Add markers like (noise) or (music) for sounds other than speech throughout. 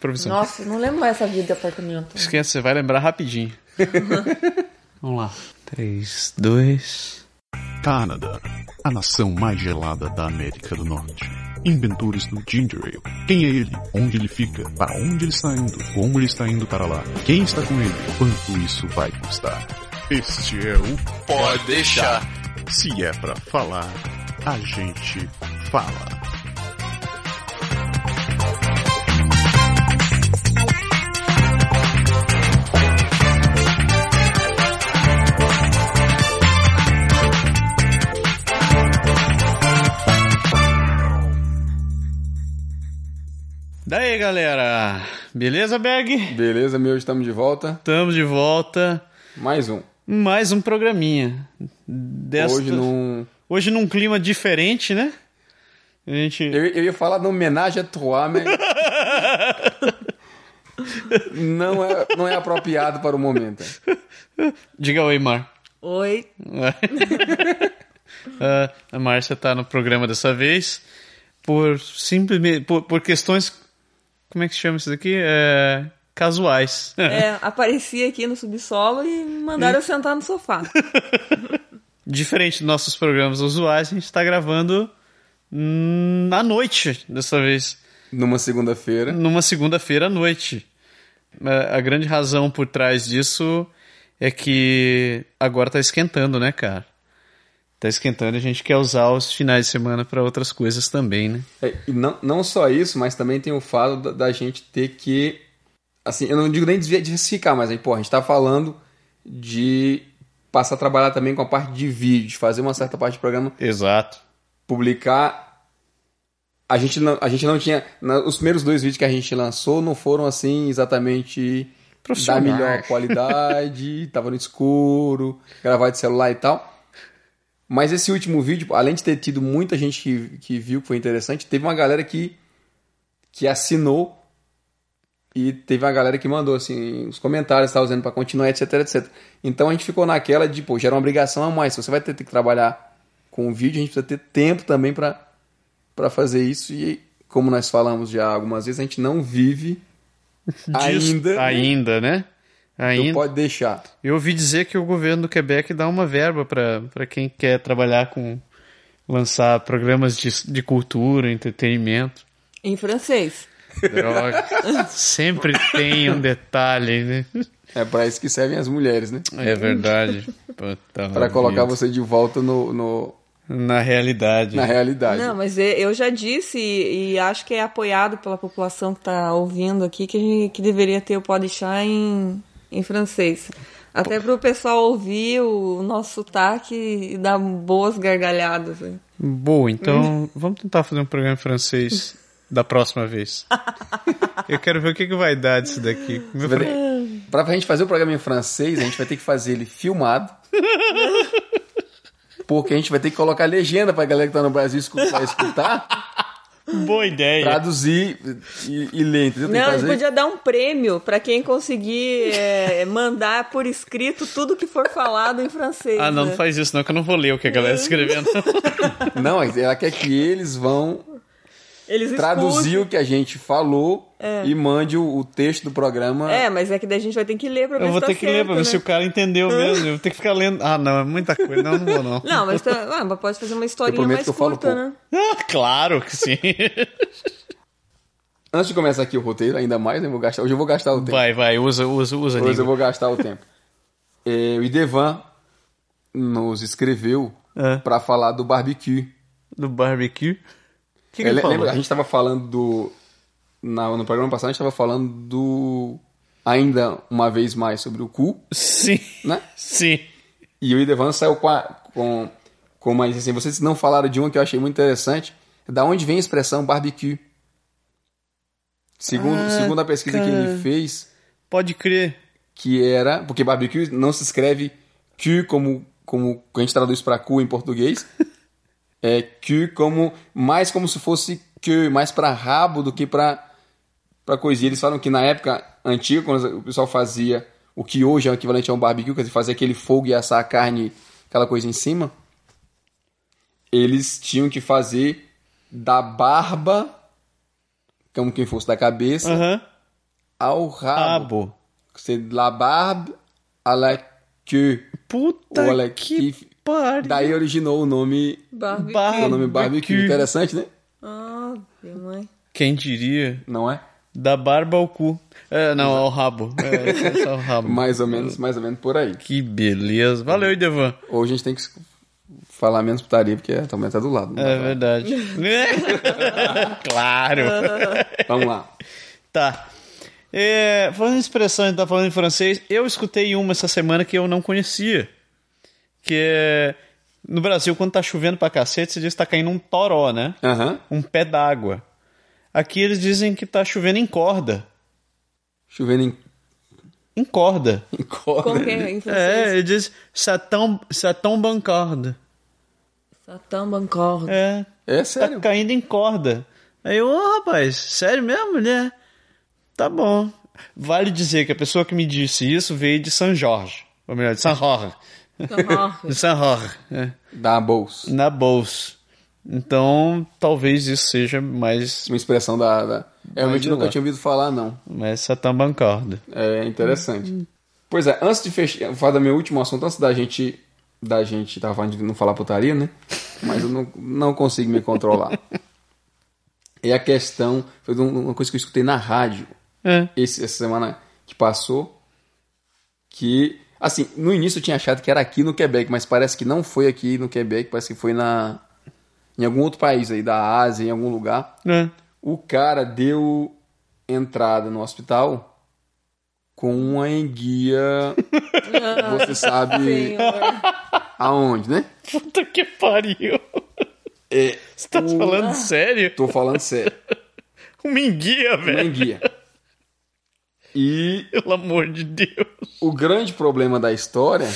Provisão. Nossa, não lembro mais essa vida de apartamento. Esquece, você vai lembrar rapidinho. (laughs) Vamos lá. 3, 2. Canadá, a nação mais gelada da América do Norte. Inventores do Ginger Ale. Quem é ele? Onde ele fica? Para onde ele está indo? Como ele está indo para lá? Quem está com ele? Quanto isso vai custar? Este é o Pode deixar. Se é pra falar, a gente fala. Daí, galera. Beleza, Berg? Beleza, meu, estamos de volta. Estamos de volta. Mais um. Mais um programinha. Desta... Hoje num. Hoje num clima diferente, né? A gente... Eu, eu ia falar de homenagem a Trois, mas. (laughs) não, é, não é apropriado para o momento. Diga oi, Mar. Oi. (laughs) Ah, a Márcia tá no programa dessa vez por simplesmente por, por questões como é que se chama isso daqui? É, casuais. É, (laughs) apareci aqui no subsolo e mandaram eu sentar no sofá. (laughs) Diferente dos nossos programas usuais, a gente está gravando à noite dessa vez. Numa segunda-feira. Numa segunda-feira à noite. É, A grande razão por trás disso é que agora tá esquentando, né, cara? Tá esquentando a gente quer usar os finais de semana para outras coisas também, né? É, e não, não só isso, mas também tem o fato da, da gente ter que. Assim, eu não digo nem diversificar, mas aí, pô, a gente tá falando de passar a trabalhar também com a parte de vídeo, de fazer uma certa parte do programa, Exato. publicar. A gente não, a gente não tinha. na- os primeiros dois vídeos que a gente lançou não foram assim exatamente da melhor qualidade, (laughs) tava no escuro, gravar de celular e tal. Mas esse último vídeo, além de ter tido muita gente que, que viu que foi interessante, teve uma galera que, que assinou e teve uma galera que mandou assim, os comentários, tá usando para continuar, etc, etc. Então a gente ficou naquela de, pô, gera uma obrigação a mais. Se você vai ter, ter que trabalhar com o vídeo, a gente precisa ter tempo também para para fazer isso e como nós falamos já algumas vezes, a gente não vive ainda. Ainda, né? Ainda. pode deixar. Eu ouvi dizer que o governo do Quebec dá uma verba para quem quer trabalhar com lançar programas de, de cultura, entretenimento. Em francês. Droga. (laughs) Sempre tem um detalhe, né? É para isso que servem as mulheres, né? É verdade. Para colocar você de volta no, no- na realidade. na realidade. Não, mas e- eu já disse e, e acho que é apoiado pela população que tá ouvindo aqui que, gente- que deveria ter o Podchá em, em francês. Até para o pessoal ouvir o nosso sotaque e dar boas gargalhadas. né? Boa, então vamos tentar fazer um programa em francês (laughs) da próxima vez. Eu quero ver o que, que vai dar disso daqui. Meu ter- Pra gente fazer o programa em francês, a gente vai ter que fazer ele filmado. (laughs) Porque a gente vai ter que colocar legenda pra galera que tá no Brasil escutar, escutar (laughs) Boa ideia. traduzir e, e ler, entendeu? Não, a gente podia dar um prêmio para quem conseguir é, mandar por escrito tudo que for falado em francês. Ah, não, né? não faz isso não, que eu não vou ler o que a galera tá escrevendo. (laughs) Não, ela quer que eles vão Eles traduzir o que a gente falou e mande o, o texto do programa. É, mas é que daí a gente vai ter que ler pra ver Eu se vou tá ter que ler certo, pra ver né? se o cara entendeu mesmo. Eu vou ter que ficar lendo. Ah, não, é muita coisa. Não, não vou não. Não, mas, tá, ah, mas pode fazer uma historinha mais que eu falo curta, pouco. né? Ah, (laughs) claro que sim. (laughs) Antes de começar aqui o roteiro, ainda mais, né, eu vou gastar, hoje eu vou gastar o tempo. Vai, vai, usa, usa, usa. Hoje eu língua. vou gastar o tempo. É, o Idevan nos escreveu É. pra falar do barbecue. Do barbecue. Que, que É, lembra, a gente tava falando do. na- no programa passado, a gente tava falando do. Ainda uma vez mais sobre o cu, Sim. né? Sim. E o Idevan saiu com, a, com, com uma. Assim, vocês não falaram de uma que eu achei muito interessante. Da onde vem a expressão barbecue? Segundo, Ah, segundo a pesquisa que cara. ele fez, Pode crer. que era. Porque barbecue não se escreve Q como, como a gente traduz para cu em português. (laughs) É Q como. Mais como se fosse que mais para rabo do que para para coisinha. Eles falam que na época antiga, quando o pessoal fazia o que hoje é o equivalente a um barbecue, quer dizer, fazer aquele fogo e assar a carne, aquela coisa em cima, eles tinham que fazer da barba, como quem fosse da cabeça, Aham. ao rabo. Rabo. De la barbe à la queue. Puta que que- pariu. Daí originou o nome, Barbecue. Bar- o nome barbecue. Barbecue. Interessante, né? Ah, minha mãe. Quem diria? Não é? Da barba ao cu. É, não, ao rabo. É, é só o rabo. (laughs) Mais ou menos, mais ou menos por aí. Que beleza. Valeu, Idevan. Hoje a gente tem que falar menos putaria, porque também tá do lado. não É verdade. (laughs) claro. (laughs) Vamos lá. Tá. É, falando em expressão, a gente tá falando em francês. Eu escutei uma essa semana que eu não conhecia. Que é. No Brasil, quando tá chovendo pra cacete, se diz que tá caindo um toró, né? Aham. Um pé d'água. Aqui eles dizem que tá chovendo em corda. Chovendo em, Em corda. em corda. Como que é em É, francês? ele diz ça tombe, ça tombe en corda. Satan Bancor. É, É tá sério. caindo em corda. Aí eu, ô rapaz, sério mesmo, né? Tá bom. Vale dizer que a pessoa que me disse isso veio de São Jorge. Ou melhor, de São Jorge. Jorge, é. Da bolsa. na bolsa. Então, talvez isso seja mais, Uma expressão da. da... Realmente nunca tinha ouvido falar, não. mais Satã Bancorda. É interessante. Pois é, antes de fechar, falar do meu último assunto, antes da gente. Da gente. Tava falando de não falar putaria, né? Mas eu não, não consigo me controlar. É a questão. Foi um- uma coisa que eu escutei na rádio É. esse, essa semana que passou. Que. Assim, no início eu tinha achado que era aqui no Quebec, mas parece que não foi aqui no Quebec, parece que foi na. Em algum outro país aí, da Ásia, em algum lugar. É. O cara deu entrada no hospital com uma enguia. (laughs) você sabe Senhor. aonde, né? Puta que pariu. É, Você tá o- falando sério? Tô falando sério. Uma enguia, Uma velho. enguia. E (laughs) Pelo amor de Deus. o grande problema da história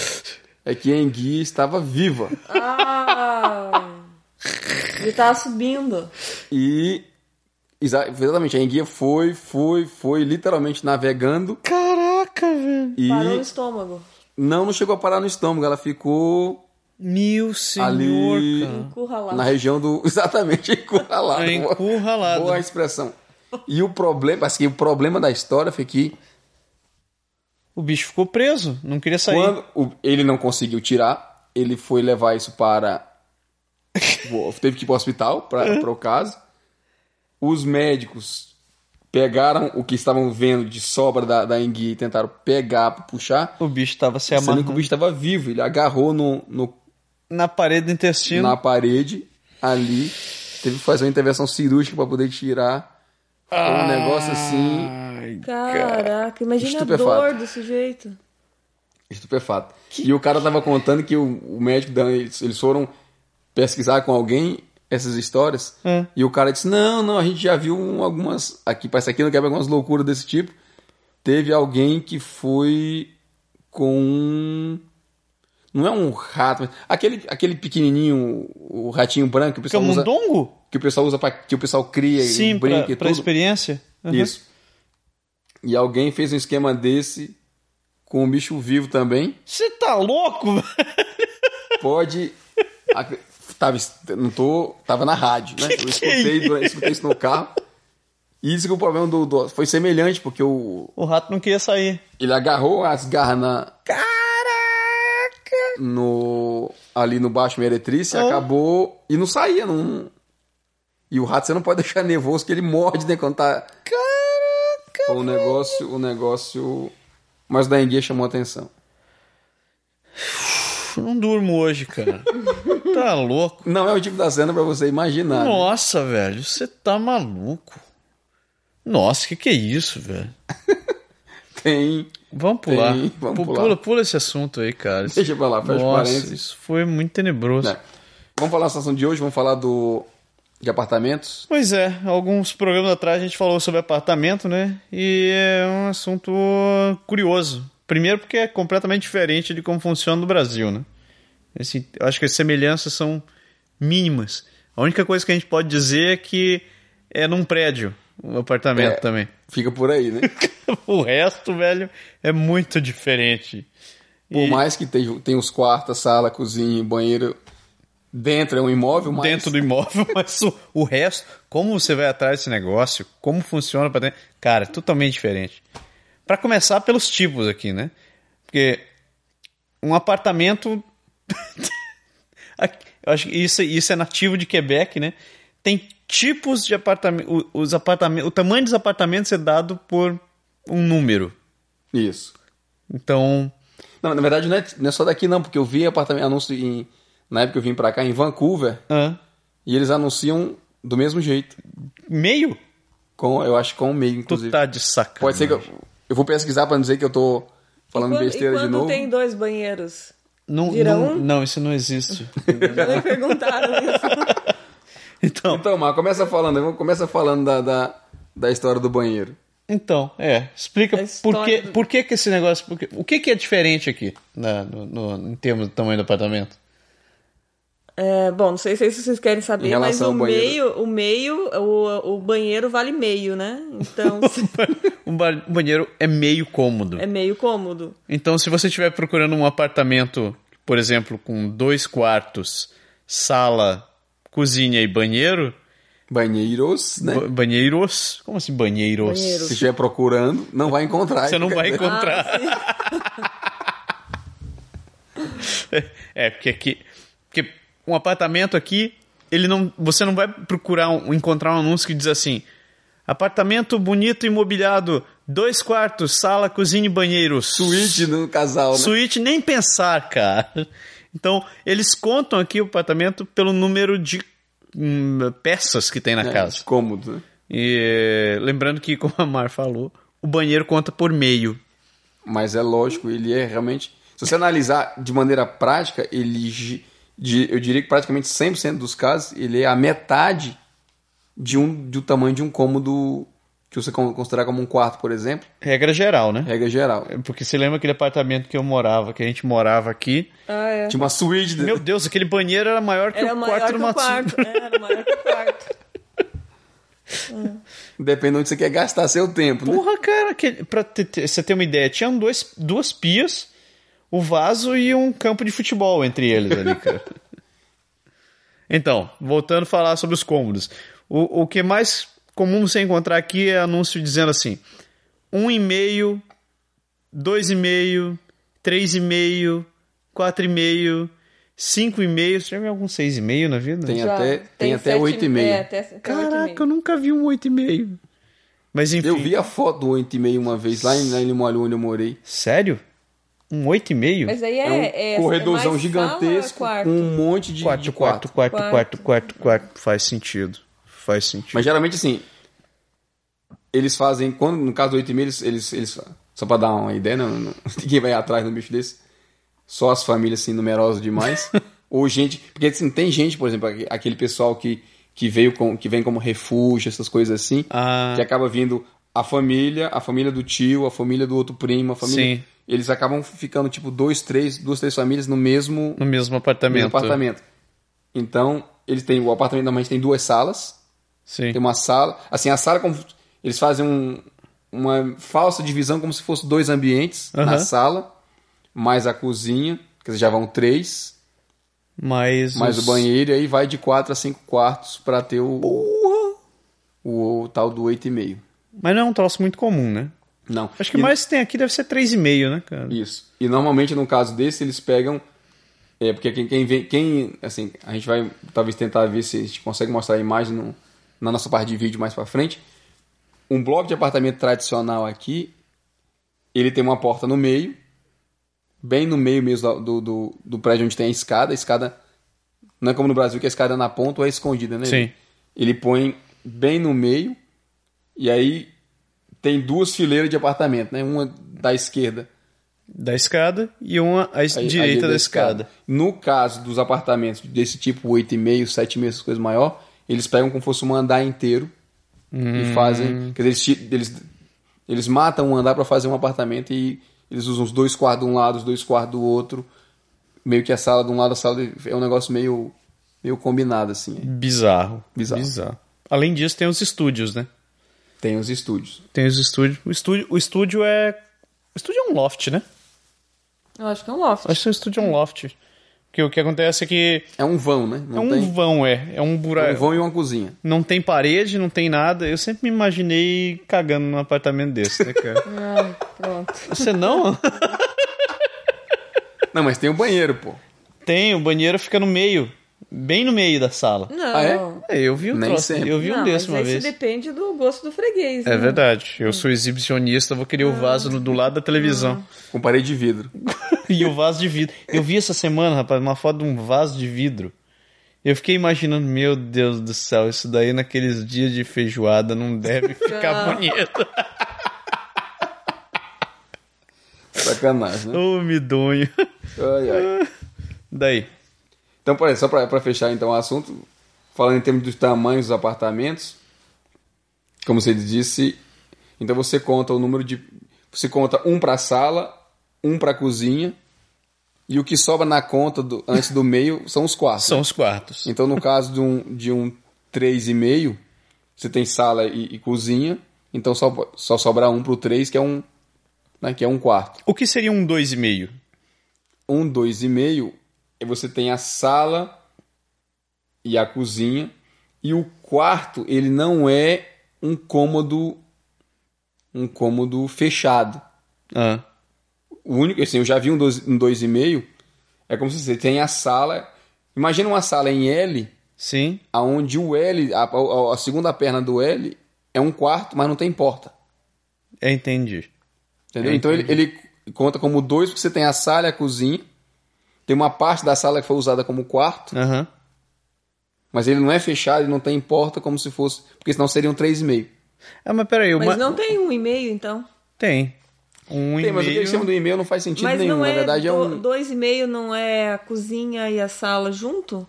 é que a enguia estava viva. Ah! Ele tava subindo. E. exa- Exatamente, a enguia foi, foi, foi literalmente navegando Caraca, velho. e Parou no estômago. não, não chegou a parar no estômago, ela ficou Meu senhor, Ali- cara. Encurralado. na região do. (laughs) Exatamente, encurralado. É encurralado. Boa expressão. E o problema, assim, o problema da história foi que O bicho ficou preso, não queria sair. quando o- ele não conseguiu tirar, ele foi levar isso para. teve que ir para o hospital para (laughs) o caso. Os médicos pegaram o que estavam vendo de sobra da, da enguia e tentaram pegar para puxar. O bicho tava se Sendo que o amarrando bicho estava vivo, ele agarrou no, no- na parede do intestino. na parede ali, teve que fazer uma intervenção cirúrgica para poder tirar. Um negócio assim, Ai, Caraca, imagina a dor do sujeito. estupefato. E o cara tava contando que o, o médico, eles, eles foram pesquisar com alguém essas histórias. É. E o cara disse: Não, não, a gente já viu um- algumas. Aqui, parece aqui não quebra algumas loucuras desse tipo. Teve alguém que foi com um. Não é um rato, mas aquele, aquele pequenininho, o ratinho branco que o pessoal usa, Camundongo? que o pessoal usa para que o pessoal cria e Sim, brinca pra, e pra tudo. experiência. Uhum. Isso. E alguém fez um esquema desse com um bicho vivo também. Você tá louco? (laughs) velho? Pode. Tava, não tô, tava na rádio, né? Eu que é escutei, escutei isso no carro. E isso que o problema do, do- foi semelhante, porque o, O rato não queria sair. ele agarrou as garras na, Caraca! No, ali no baixo meretriz e Ah. acabou. E não saía, não. E o rato você não pode deixar nervoso, que ele morde, né? Quando tá. Caraca! O negócio. O negócio. Mas o da enguia chamou a atenção. Não durmo hoje, cara. (laughs) tá louco? Não é o tipo da cena pra você imaginar. né? Nossa, velho, você tá maluco. Nossa, que que é isso, velho? (laughs) Tem. Vamos pular. Tem, vamos Pu- pular. Pula, pula esse assunto aí, cara. Deixa pra lá, fecha Nossa, parênteses. isso foi muito tenebroso. né? Vamos falar da situação de hoje, vamos falar do. de apartamentos. Pois é, alguns programas atrás a gente falou sobre apartamento, né? E é um assunto curioso. Primeiro porque é completamente diferente de como funciona no Brasil, né? Assim, acho que as semelhanças são mínimas. A única coisa que a gente pode dizer é que é num prédio o apartamento É. também. Fica por aí, né? (laughs) o resto, velho, é muito diferente. Por E- mais que tenha, tenha os quartos, sala, cozinha, banheiro Dentro é um imóvel, mas... dentro do imóvel, (laughs) mas o, o resto, como você vai atrás desse negócio, como funciona para dentro, cara, é totalmente diferente. Para começar pelos tipos aqui, né? Porque um apartamento (laughs) Eu acho que isso, isso é nativo de Quebec, né? Tem tipos de apartamento, os apartamentos, o tamanho dos apartamentos é dado por um número. Isso. Então, Não, na verdade não é, não é só daqui não, porque eu vi apartamento, anúncio em, na época que eu vim pra cá, em Vancouver, ah, e eles anunciam do mesmo jeito. meio, Com, eu acho com o meio, tu inclusive. tá de sacanagem. Pode ser que eu, eu vou pesquisar pra não dizer que eu tô falando e quando, besteira e quando de novo. tem dois banheiros? não, vira não, um? não, isso não existe. (laughs) Já me perguntaram isso. (laughs) então, Então, começa falando, começa falando da, da, da história do banheiro. então, é, explica por que, do- por que que esse negócio, por que- o que que é diferente aqui, na, no, no- em termos do tamanho do apartamento? É, bom, não sei se vocês querem Em saber, mas o meio, o meio, o, o banheiro vale meio, né? Então (laughs) um ba- um banheiro é meio cômodo. é meio cômodo. Então, se você estiver procurando um apartamento, por exemplo, com dois quartos, sala, cozinha e banheiro, Banheiros, né? ba- banheiros, como assim banheiros? Banheiros. Se estiver procurando, não vai encontrar. Você não vai encontrar. Ah. (laughs) É, porque aqui, porque um apartamento aqui, ele não, você não vai procurar um- encontrar um anúncio que diz assim: apartamento bonito imobiliado, dois quartos, sala, cozinha e banheiro. Suíte no casal, né? Suíte nem pensar, cara. Então, eles contam aqui o apartamento pelo número de hum, peças que tem na É, casa. Cômodo, né? E lembrando que, (laughs) como a Mar falou, o banheiro conta por meio. Mas é lógico, ele é realmente. Se você analisar de maneira prática, ele. de- eu diria que praticamente 100% dos casos, ele é a metade de um, do tamanho de um cômodo que você con- considerar como um quarto, por exemplo, Regra geral, né? regra geral. Porque você lembra aquele apartamento que eu morava, que a gente morava aqui? Ah, é. Tinha uma suíte. Meu Deus, aquele banheiro era maior que Era o maior quarto que numa o quarto. É, Era maior que o quarto. (laughs) Depende de onde você quer gastar seu tempo, né? Porra, cara, aquele, pra ter- você ter uma ideia, tinham dois, duas pias, o vaso e um campo de futebol entre eles ali, cara. (laughs) então, voltando a falar sobre os cômodos. O, o que é mais comum você encontrar aqui é anúncio dizendo assim: 1,5, 2,5, 3,5, 4,5, 5,5. Você já viu algum 6,5 na vida? Tem Já até, tem até sete- 8,5. É, até, até Caraca, eu nunca vi um 8,5. Mas enfim. Eu vi a foto do 8,5 uma vez lá em, lá em Limoalho, onde eu morei. Sério? Um 8,5? Mas aí é, É um é, corredorzão é mais gigantesco sala, com quarto. um monte de, quarto, de quarto, quarto. quarto, quarto, quarto, quarto, Faz sentido. Faz sentido. Mas geralmente assim, eles fazem, quando, no caso do 8,5, eles, eles, eles. Só pra dar uma ideia, não, não- (laughs) ninguém vai atrás de um bicho desse. Só as famílias assim, numerosas demais. (laughs) Ou gente. Porque assim, tem gente, por exemplo, aqu- aquele pessoal que, que veio com, que vem como refúgio, essas coisas assim, Ah. que acaba vindo a família, a família do tio, a família do outro primo, a família. Sim. Eles acabam ficando, tipo, dois, três, duas, três famílias no mesmo, No mesmo apartamento. mesmo apartamento. Então, eles têm. O apartamento normalmente tem duas salas. Sim. Tem uma sala. Assim, a sala, como, eles fazem um- uma falsa divisão como se fosse dois ambientes na Aham. sala, mais a cozinha, quer dizer, já vão três, Mas. mais os- o banheiro, e aí vai de quatro a cinco quartos para ter o, o, o tal do 8,5. Mas não é um troço muito comum, né? Não. Acho que E- o mais que tem aqui deve ser 3,5, né, cara? Isso. E normalmente no caso desse eles pegam é porque quem, quem vem, quem assim, a gente vai talvez tentar ver se a gente consegue mostrar a imagem no- na nossa parte de vídeo mais para frente. Um bloco de apartamento tradicional aqui, ele tem uma porta no meio, bem no meio mesmo do, do, do prédio onde tem a escada. A escada não é como no Brasil que a escada é na ponta ou é escondida, né? Sim. Ele põe bem no meio e aí tem duas fileiras de apartamento, né? Uma da esquerda Da escada e uma à a- a direita da escada. No caso dos apartamentos desse tipo 8,5, 7,5, essas coisas maior, eles pegam como se fosse um andar inteiro Hum. e fazem. Quer dizer, eles, eles, eles matam um andar para fazer um apartamento e eles usam os dois quartos de um lado, os dois quartos do outro. Meio que a sala de um lado, a sala de, é um negócio meio, meio combinado, assim. Bizarro. Bizarro. Além disso, tem os estúdios, né? Tem os estúdios. Tem os estúdios. O estúdio, o estúdio é. O estúdio é um loft, né? Eu acho que é um loft. Acho que o estúdio é um loft. Porque o que acontece é que É um vão, né? é Não um tem vão, é. É um é buraco. um vão e uma cozinha. Não tem parede, não tem nada. Eu sempre me imaginei cagando num apartamento desse, né, cara? (laughs) Ai, pronto. Você não? Não, mas tem o banheiro, pô. Tem, o banheiro fica no meio. Bem no meio da sala. Não. Ah, é? É, eu vi um Nem troço, sempre. eu vi um não, desse mas uma isso vez. depende do gosto do freguês. É né? verdade. Eu sou exibicionista, vou querer o vaso no- do lado da televisão. Com parede de vidro. (laughs) E o vaso de vidro. Eu vi essa semana, rapaz, uma foto de um vaso de vidro. Eu fiquei imaginando, meu Deus do céu, isso daí naqueles dias de feijoada não deve (laughs) ficar Não. bonito. Sacanagem, né? Ô, medonho. Ai, ai. Daí. Então, por exemplo, só pra, pra fechar então o assunto, falando em termos dos tamanhos dos apartamentos, como você disse, então você conta o número de. Você conta um pra sala, um pra cozinha, e o que sobra na conta do, antes do meio são os quartos. São os quartos. Então, no caso de um, de um 3,5, você tem sala e, e cozinha, então só, só sobra um pro 3, que é um. Né, que é um quarto. O que seria um 2,5? Um 2,5 é você tem a sala e a cozinha, e o quarto, ele não é um cômodo um cômodo fechado. Ah, O único, assim, eu já vi um 2,5, um dois e meio, é como se você tem a sala, imagina uma sala em L, sim. aonde o L, a, a- a segunda perna do L é um quarto, mas não tem porta. Eu entendi. Entendeu? Então ele, ele conta como dois, porque você tem a sala e a cozinha. Tem uma parte da sala que foi usada como quarto, Aham. mas ele não é fechado, ele não tem porta como se fosse. Porque senão seriam três e meio. Ah, mas peraí, uma... Mas não tem um e-mail, então. Tem. Um Tem, mas o que eles chamam do e-mail não faz sentido Mas nenhum. não Na é, verdade é do- um. dois e meio não é a cozinha e a sala junto?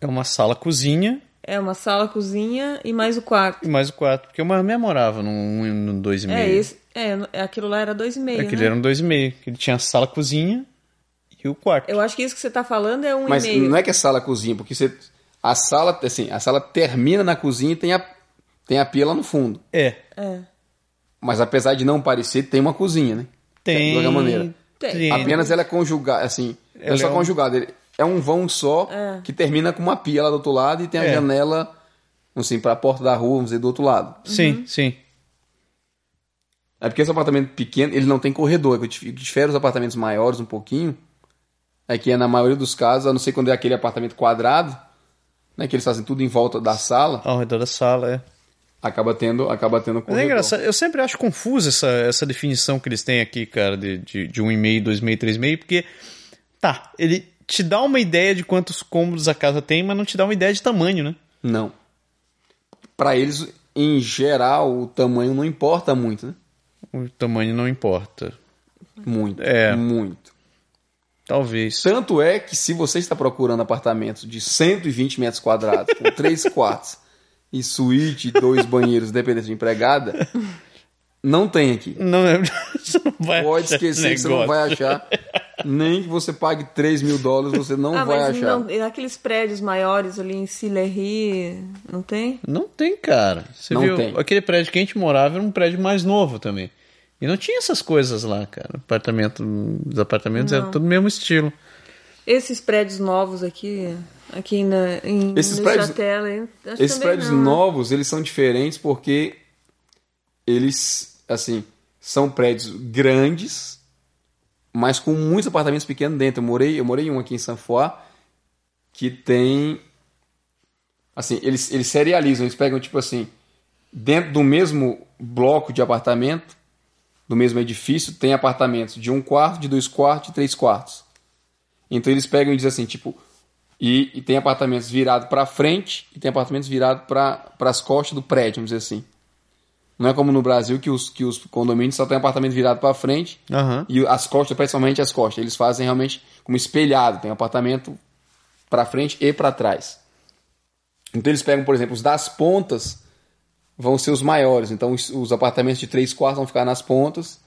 É uma sala-cozinha É uma sala, cozinha e mais o quarto. e mais o quarto. Porque uma minha morava num, num 2,5. É, esse, é, aquilo lá era dois e meio, Aquele né? era um 2,5. Que ele tinha a sala-cozinha e o quarto. Eu acho que isso que você tá falando é um Mas e meio. não é que é sala cozinha, porque você. A sala, assim, a sala termina na cozinha e tem a, tem a pia lá no fundo. É. É. Mas apesar de não parecer, tem uma cozinha, né? Tem. De qualquer maneira. Tem. Apenas ela é conjugada, assim. Ela é só é um- conjugada. É um vão só É. que termina com uma pia lá do outro lado e tem a É. janela, assim, pra porta da rua, vamos dizer, do outro lado. Sim, Uhum. sim. É porque esse apartamento pequeno, ele não tem corredor. O que difere os apartamentos maiores um pouquinho é que, na maioria dos casos, a não ser quando é aquele apartamento quadrado, né, que eles fazem tudo em volta da sala, Ao redor da sala, é. Acaba tendo, acaba tendo Mas corredor. é engraçado, eu sempre acho confusa essa, essa definição que eles têm aqui, cara, de, de, de 1,5, 2,5, 3,5, porque, tá, ele te dá uma ideia de quantos cômodos a casa tem, mas não te dá uma ideia de tamanho, né? Não. Pra eles, em geral, o tamanho não importa muito, né? O tamanho não importa. Muito. É. Muito. Talvez. Tanto é que se você está procurando apartamentos de 120 metros quadrados, com três quartos e suíte e dois (laughs) banheiros, dependendo de empregada, não tem aqui. Não, é- (laughs) você não vai Pode achar esquecer que você não negócio. vai achar. Nem que você pague 3 mil dólares, você não ah, vai mas achar. não, aqueles prédios maiores ali em Sillery, não tem? Não tem, cara. Você Não viu? tem. Aquele prédio que a gente morava era um prédio mais novo também. E não tinha essas coisas lá, cara. Apartamento, os apartamentos eram tudo mesmo estilo. Esses prédios novos aqui, aqui na, em Esses prédios-? Acho Esses prédios não, né? novos, eles são diferentes porque eles, assim, são prédios grandes, mas com muitos apartamentos pequenos dentro. Eu morei, eu morei em um aqui em Foix que tem assim, eles eles serializam, eles pegam tipo assim, dentro do mesmo bloco de apartamento, do mesmo edifício, tem apartamentos de um quarto, de dois quartos, de três quartos. Então eles pegam e dizem assim, tipo, e, e tem apartamentos virados para frente e tem apartamentos virados para as costas do prédio, vamos dizer assim. Não é como no Brasil que os, que os condomínios só tem apartamento virado para frente Aham. e as costas, principalmente as costas. Eles fazem realmente como espelhado, tem apartamento para frente e para trás. Então eles pegam, por exemplo, os das pontas vão ser os maiores. Então os, os apartamentos de três quartos vão ficar nas pontas.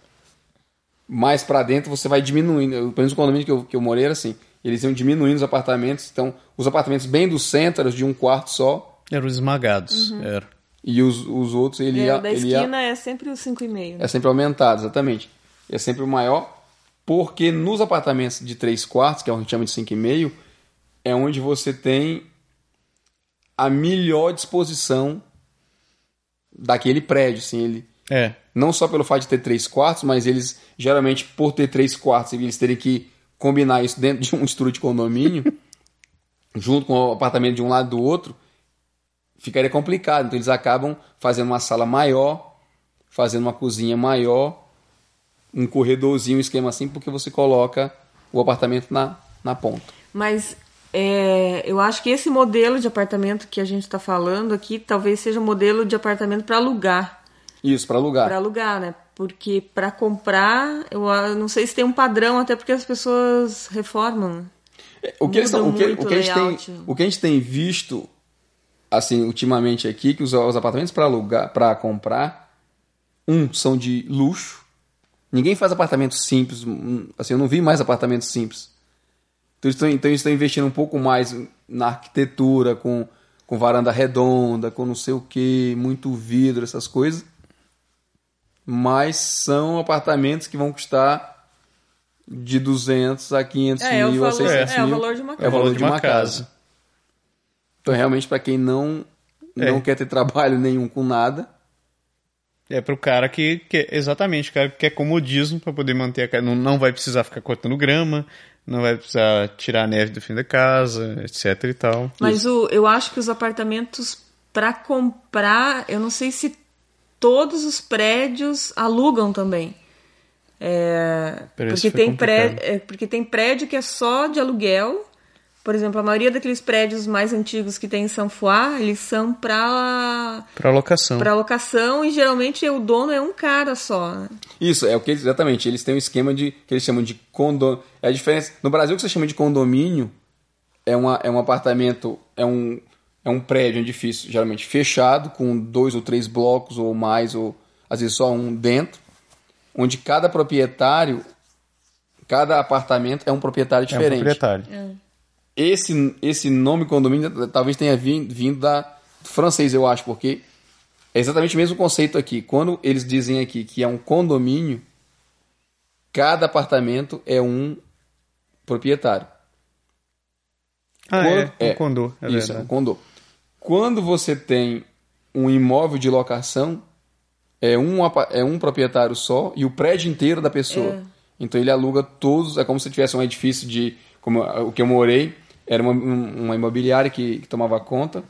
Mais para dentro você vai diminuindo. Eu, Pelo menos o condomínio que eu, que eu morei era assim. Eles iam diminuindo os apartamentos. Então os apartamentos bem do centro eram de um quarto só. Eram os esmagados. Era. E os, os outros ele É, ia, o da ele ia- esquina é sempre o 5,5. é sempre aumentado, exatamente. É sempre o maior Porque nos apartamentos de 3 quartos, que é o que a gente chama de 5,5, é onde você tem a melhor disposição daquele prédio. Assim, ele, É. não só pelo fato de ter três quartos, mas eles, geralmente, por ter três quartos, eles terem que combinar isso dentro de um estrutura de condomínio, (laughs) junto com o apartamento de um lado do outro, ficaria complicado. Então, eles acabam fazendo uma sala maior, fazendo uma cozinha maior, um corredorzinho, um esquema assim, porque você coloca o apartamento na, na ponta. Mas é, eu acho que esse modelo de apartamento que a gente está falando aqui talvez seja um modelo de apartamento para alugar. Isso, para alugar. Para alugar, né? Porque para comprar, eu ah, não sei se tem um padrão, até porque as pessoas reformam. O que, eles tão- o, que, Muda o, que a gente tem, layout. o que a gente tem visto, assim, ultimamente aqui, que os, os apartamentos para alugar, para comprar, um, são de luxo. Ninguém faz apartamento simples. Assim, eu não vi mais apartamentos simples. Então, eles estão, então eles estão investindo um pouco mais na arquitetura, com, com varanda redonda, com não sei o que, muito vidro, essas coisas. Mas são apartamentos que vão custar de 200 a 500 É, é o mil a valor- 600 é o mil. valor de uma É o casa. valor de uma casa. Então, realmente, para quem não, não É. quer ter trabalho (laughs) nenhum com nada, É pro cara que, que exatamente, o cara que quer comodismo pra poder manter a casa. Não, não vai precisar ficar cortando grama, não vai precisar tirar a neve do fim da casa, etc e tal. Mas o, eu acho que os apartamentos para comprar, eu não sei se todos os prédios alugam também. É, porque, tem pré, complicado. é, porque tem prédio que é só de aluguel. Por exemplo, a maioria daqueles prédios mais antigos que tem em São Fuá, eles são para Pra locação. para locação e geralmente o dono é um cara só. né? Isso, é o que eles, exatamente. Eles têm um esquema de que eles chamam de condomínio. É a diferença. No Brasil, o que você chama de condomínio é, uma, é um apartamento, é um, é um prédio, um edifício, geralmente fechado, com dois ou três blocos ou mais, ou às vezes só um dentro, onde cada proprietário, cada apartamento é um proprietário É um diferente. proprietário. esse, esse nome condomínio talvez tenha vin- vindo da do francês, eu acho, porque é exatamente o mesmo conceito aqui. Quando eles dizem aqui que é um condomínio, cada apartamento é um proprietário. Ah, Quando- é, é, um condô, é Isso, é um verdade. condô. Quando você tem um imóvel de locação, é um, é um proprietário só e o prédio inteiro da pessoa. É. Então ele aluga todos, é como se tivesse um edifício de. Como o que eu morei, era uma, um- uma imobiliária que, que tomava conta.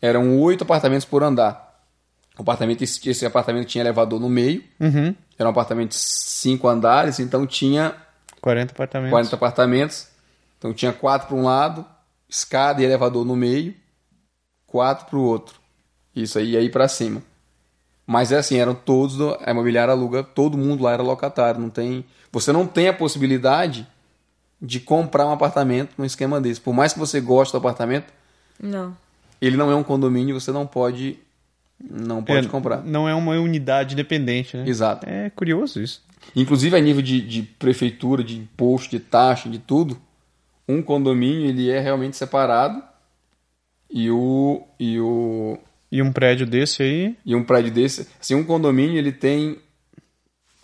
Eram oito apartamentos por andar. O apartamento, esse, esse apartamento tinha elevador no meio. Uhum. Era um apartamento de cinco andares, então tinha 40 apartamentos. 40 apartamentos. Então tinha quatro para um lado, escada e elevador no meio, quatro para o outro. Isso aí, aí para cima. Mas é assim, eram todos, do- a imobiliária aluga, todo mundo lá era locatário. Não tem, você não tem a possibilidade de comprar um apartamento num esquema desse. Por mais que você goste do apartamento, Não. ele não é um condomínio, você não pode, não pode É, comprar. Não é uma unidade independente, né? Exato. É curioso isso. Inclusive a nível de, de prefeitura, de imposto, de taxa, de tudo, um condomínio ele é realmente separado e o e o E um prédio desse aí, e um prédio desse, assim, um condomínio ele tem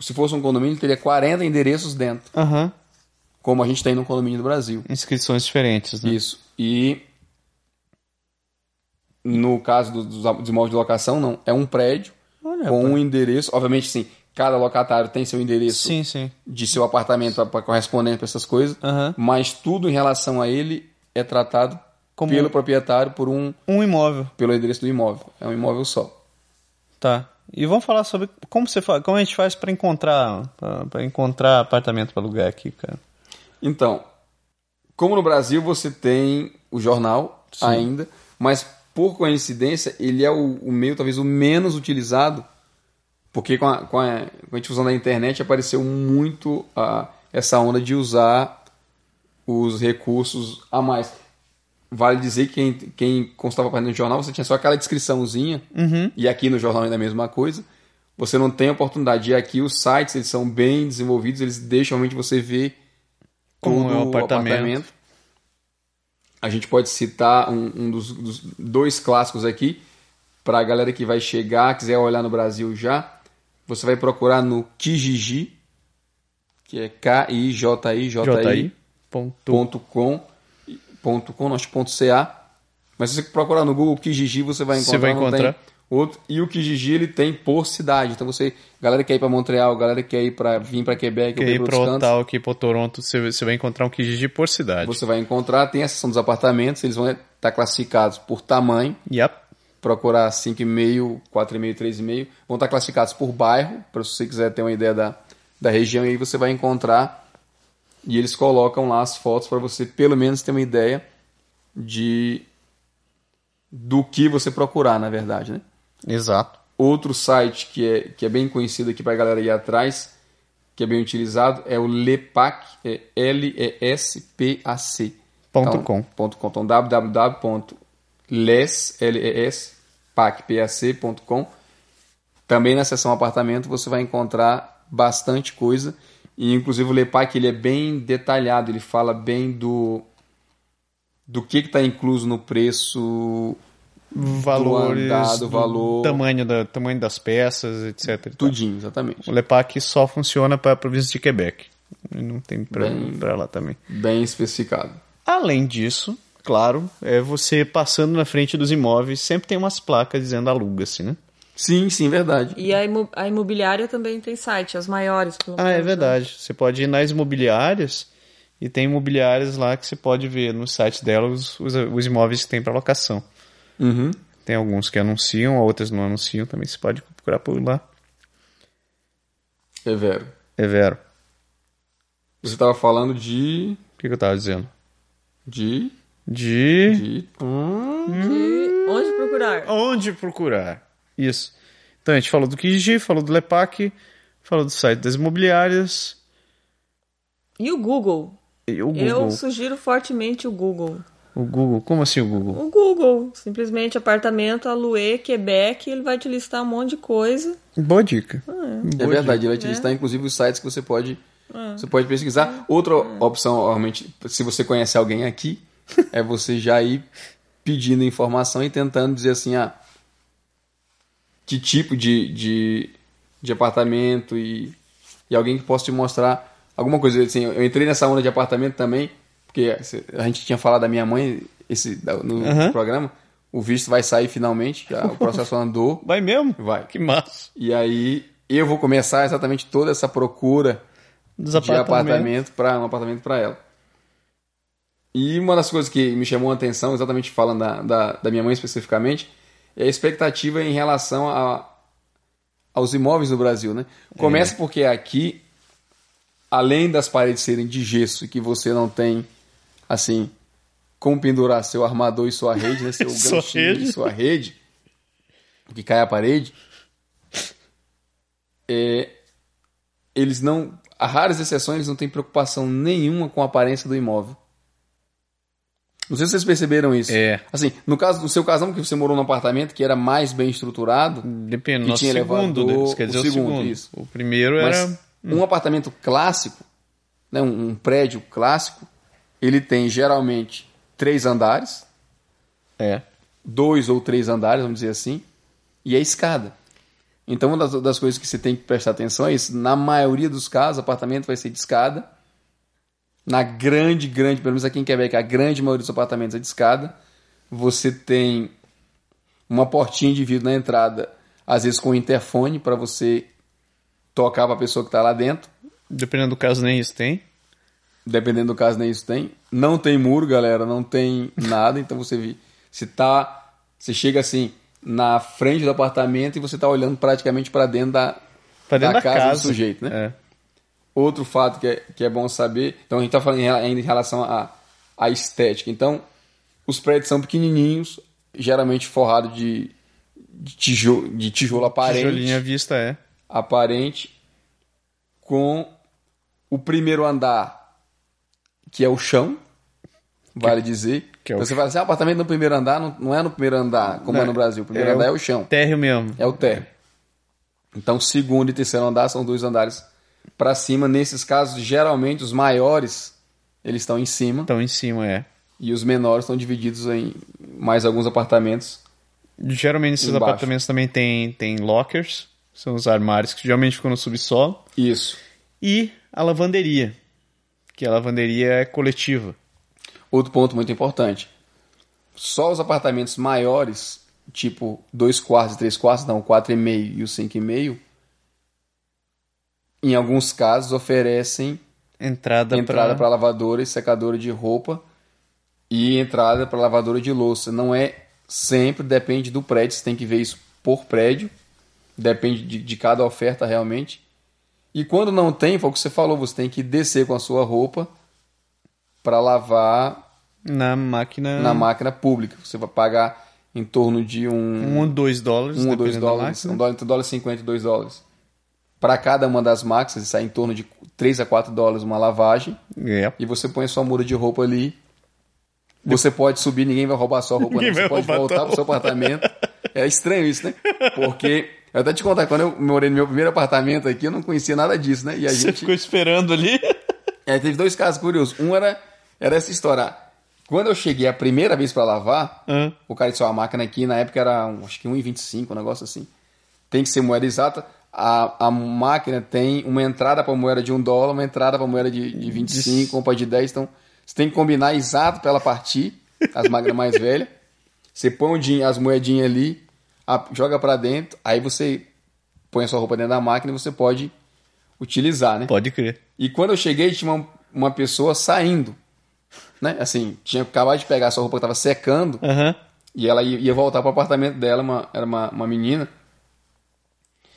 se fosse um condomínio ele teria 40 endereços dentro, aham, como a gente tem no condomínio do Brasil. inscrições diferentes, né? Isso. E no caso dos, dos imóveis de locação não, é um prédio Olha, com um endereço, obviamente sim, cada locatário tem seu endereço Sim, sim. de seu apartamento para corresponder para essas coisas, Aham. mas tudo em relação a ele é tratado Como- pelo proprietário por um Um imóvel, pelo endereço do imóvel. É um imóvel só. tá. E vamos falar sobre como você como a gente faz pra encontrar para encontrar apartamento pra alugar aqui, cara. Então, como no Brasil você tem o jornal ainda, mas por coincidência ele é o, o meio talvez o menos utilizado, porque com a, com a, com a difusão da internet apareceu muito a, essa onda de usar os recursos a mais. Vale dizer que quem, quem constava para no jornal, você tinha só aquela descriçãozinha, e aqui no jornal ainda é a mesma coisa. Você não tem a oportunidade. E aqui os sites eles são bem desenvolvidos, eles deixam realmente você ver Como é o apartamento. apartamento. A gente pode citar um, um dos, dos dois clássicos aqui, para a galera que vai chegar, quiser olhar no Brasil já. Você vai procurar no Kijiji, que é K-I-J-I-J-I JI. Ponto. ponto com, ponto com, acho que ponto CA. Mas se você procurar no Google Kijiji, você vai encontrar. Você vai encontrar. outro. E o Kijiji ele tem por cidade. Então você, galera que quer ir para Montreal, galera que quer ir para vir para Quebec, ou Que ir para Ottawa, que ir pra Toronto, você, você vai encontrar um Kijiji por cidade. você vai encontrar. Tem a seção dos apartamentos, eles vão estar classificados por tamanho. Yep. Procurar 5,5, 4,5, 3,5. Vão estar classificados por bairro, para se você quiser ter uma ideia da, da região. E aí você vai encontrar. E eles colocam lá as fotos para você pelo menos ter uma ideia de do que você procurar, na verdade, né? Exato. Outro site que é, que é bem conhecido aqui para a galera ir atrás, que é bem utilizado, é o Lepac, é L-E-S-P-A-C. Ponto então, com. Ponto com. Então, www.les, L-E-S, pacpac.com. Também na seção apartamento você vai encontrar bastante coisa. E inclusive o Lepac ele é bem detalhado, ele fala bem do do que está incluso no preço, Valores, do do valor. tamanho, da, tamanho das peças, etc. tudinho, exatamente. O Lepac só funciona para a província de Quebec. Não tem para Bem- lá também. Bem especificado. Além disso, claro, é você passando na frente dos imóveis, sempre tem umas placas dizendo aluga-se, né? Sim, sim, verdade. E a, imo- a imobiliária também tem site, as maiores. pelo Ah, é né? verdade. Você pode ir nas imobiliárias e tem imobiliárias lá que você pode ver no site delas os, os imóveis que tem para locação. Uhum. Tem alguns que anunciam, outras não anunciam também. Você pode procurar por lá. É vero. É vero. Você estava falando de. O que, que eu tava dizendo? de. De. de. Hum, De onde procurar? Onde procurar? Isso. Então a gente falou do Kijiji, falou do Lepac, falou do site das imobiliárias E o Google? e o Google. Eu sugiro fortemente o Google. O Google. Como assim o Google? O Google, simplesmente apartamento, Aluê, Quebec, ele vai te listar um monte de coisa. Boa dica. É verdade, ele vai te listar inclusive os sites que você pode, você pode pesquisar. Outra opção, realmente, se você conhece alguém aqui, (laughs) é você já ir pedindo informação e tentando dizer assim, ah, que tipo de, de, de apartamento e, e alguém que possa te mostrar alguma coisa. Assim, eu entrei nessa onda de apartamento também, porque a gente tinha falado da minha mãe esse, no Aham. programa. O visto vai sair finalmente, já, o processo andou. (laughs) Vai mesmo? Vai. Que massa. E aí eu vou começar exatamente toda essa procura Dos de apartamento para um apartamento para ela. E uma das coisas que me chamou a atenção, exatamente falando da, da, da minha mãe especificamente, é a expectativa em relação a, aos imóveis no Brasil, né? Começa porque aqui, além das paredes serem de gesso e que você não tem, assim, como pendurar seu armador e sua rede, né? (laughs) Seu Sua ganchinho rede. e sua rede, que cai a parede, é, eles não, a raras exceções, eles não têm preocupação nenhuma com a aparência do imóvel. Não sei se vocês perceberam isso. É. Assim, no caso do seu caso, não, porque você morou num apartamento que era mais bem estruturado, Depende, Que tinha segundo, elevador, né? Quer dizer o o segundo, segundo. isso. O primeiro mas era. um apartamento clássico, né, um, um prédio clássico, ele tem geralmente três andares, É. dois ou três andares, vamos dizer assim, e a escada. Então, uma das, das coisas que você tem que prestar atenção é isso. Na maioria dos casos, o apartamento vai ser de escada. Na grande, grande, pelo menos aqui em Quebec, a grande maioria dos apartamentos é de escada. Você tem uma portinha de vidro na entrada, às vezes com interfone, para você tocar para a pessoa que está lá dentro. Dependendo do caso, nem isso tem. Dependendo do caso, nem isso tem. Não tem muro, galera, não tem nada. Então você vê, se tá, você chega assim na frente do apartamento e você tá olhando praticamente para dentro da, Pra dentro da, casa, do sujeito, né? É. Outro fato que é, que é bom saber, então a gente está falando ainda em relação à, à estética. Então, os prédios são pequenininhos, geralmente forrados de, de, tijolo, de tijolo aparente Tijolinho à vista é. aparente com o primeiro andar, que é o chão, vale dizer. que é o você fala assim, ah, apartamento no primeiro andar, não, não é no primeiro andar, como Não, é no Brasil. O primeiro é andar o- é o chão, Térreo mesmo. é o térreo. Então, segundo e terceiro andar são dois andares para cima. Nesses casos, geralmente, os maiores, eles estão em cima, Então em cima é. e os menores estão divididos em mais alguns apartamentos. Geralmente esses Embaixo. apartamentos também tem, tem lockers. São os armários que geralmente ficam no subsolo. Isso. E a lavanderia, que a lavanderia é coletiva. Outro ponto muito importante. Só os apartamentos maiores, tipo 2 quartos e 3 quartos, não, 4,5 e o 5,5, em alguns casos oferecem Entrada, entrada para lavadora e secadora de roupa e entrada para lavadora de louça. Não é sempre, depende do prédio, você tem que ver isso por prédio, depende de, de cada oferta realmente. E quando não tem, foi o que você falou, você tem que descer com a sua roupa para lavar na máquina. na máquina pública. Você vai pagar em torno de um, Um ou dois dólares. um ou dois dólares, um dólar, entre dólar e 50 e 2 dólares. Para cada uma das máquinas, sai em torno de 3 a 4 dólares uma lavagem. É. E você põe a sua muda de roupa ali. Você pode subir, ninguém vai roubar a sua roupa, Ninguém não. Você pode voltar pro seu apartamento. É estranho isso, né? Porque, eu até te contar, quando eu morei no meu primeiro apartamento aqui, eu não conhecia nada disso, né? E a Você gente. ficou esperando ali. É, teve dois casos curiosos. Um era, era essa história. Quando eu cheguei a primeira vez para lavar, Ah. o cara disse: ó, a máquina aqui na época era um, acho que 1,25, um negócio assim. Tem que ser moeda exata. A, a máquina tem uma entrada para moeda de 1 dólar, uma entrada para moeda de, de 25, uma para de 10. Então você tem que combinar exato para ela partir, as máquinas mais (laughs) velhas. Você põe o din- as moedinhas ali, a- joga para dentro, aí você põe a sua roupa dentro da máquina e você pode utilizar, né? Pode crer. E quando eu cheguei, tinha uma, uma pessoa saindo. Né? Assim, tinha acabado de pegar a sua roupa que estava secando Aham. e ela ia, ia voltar para o apartamento dela, uma- era uma, uma menina.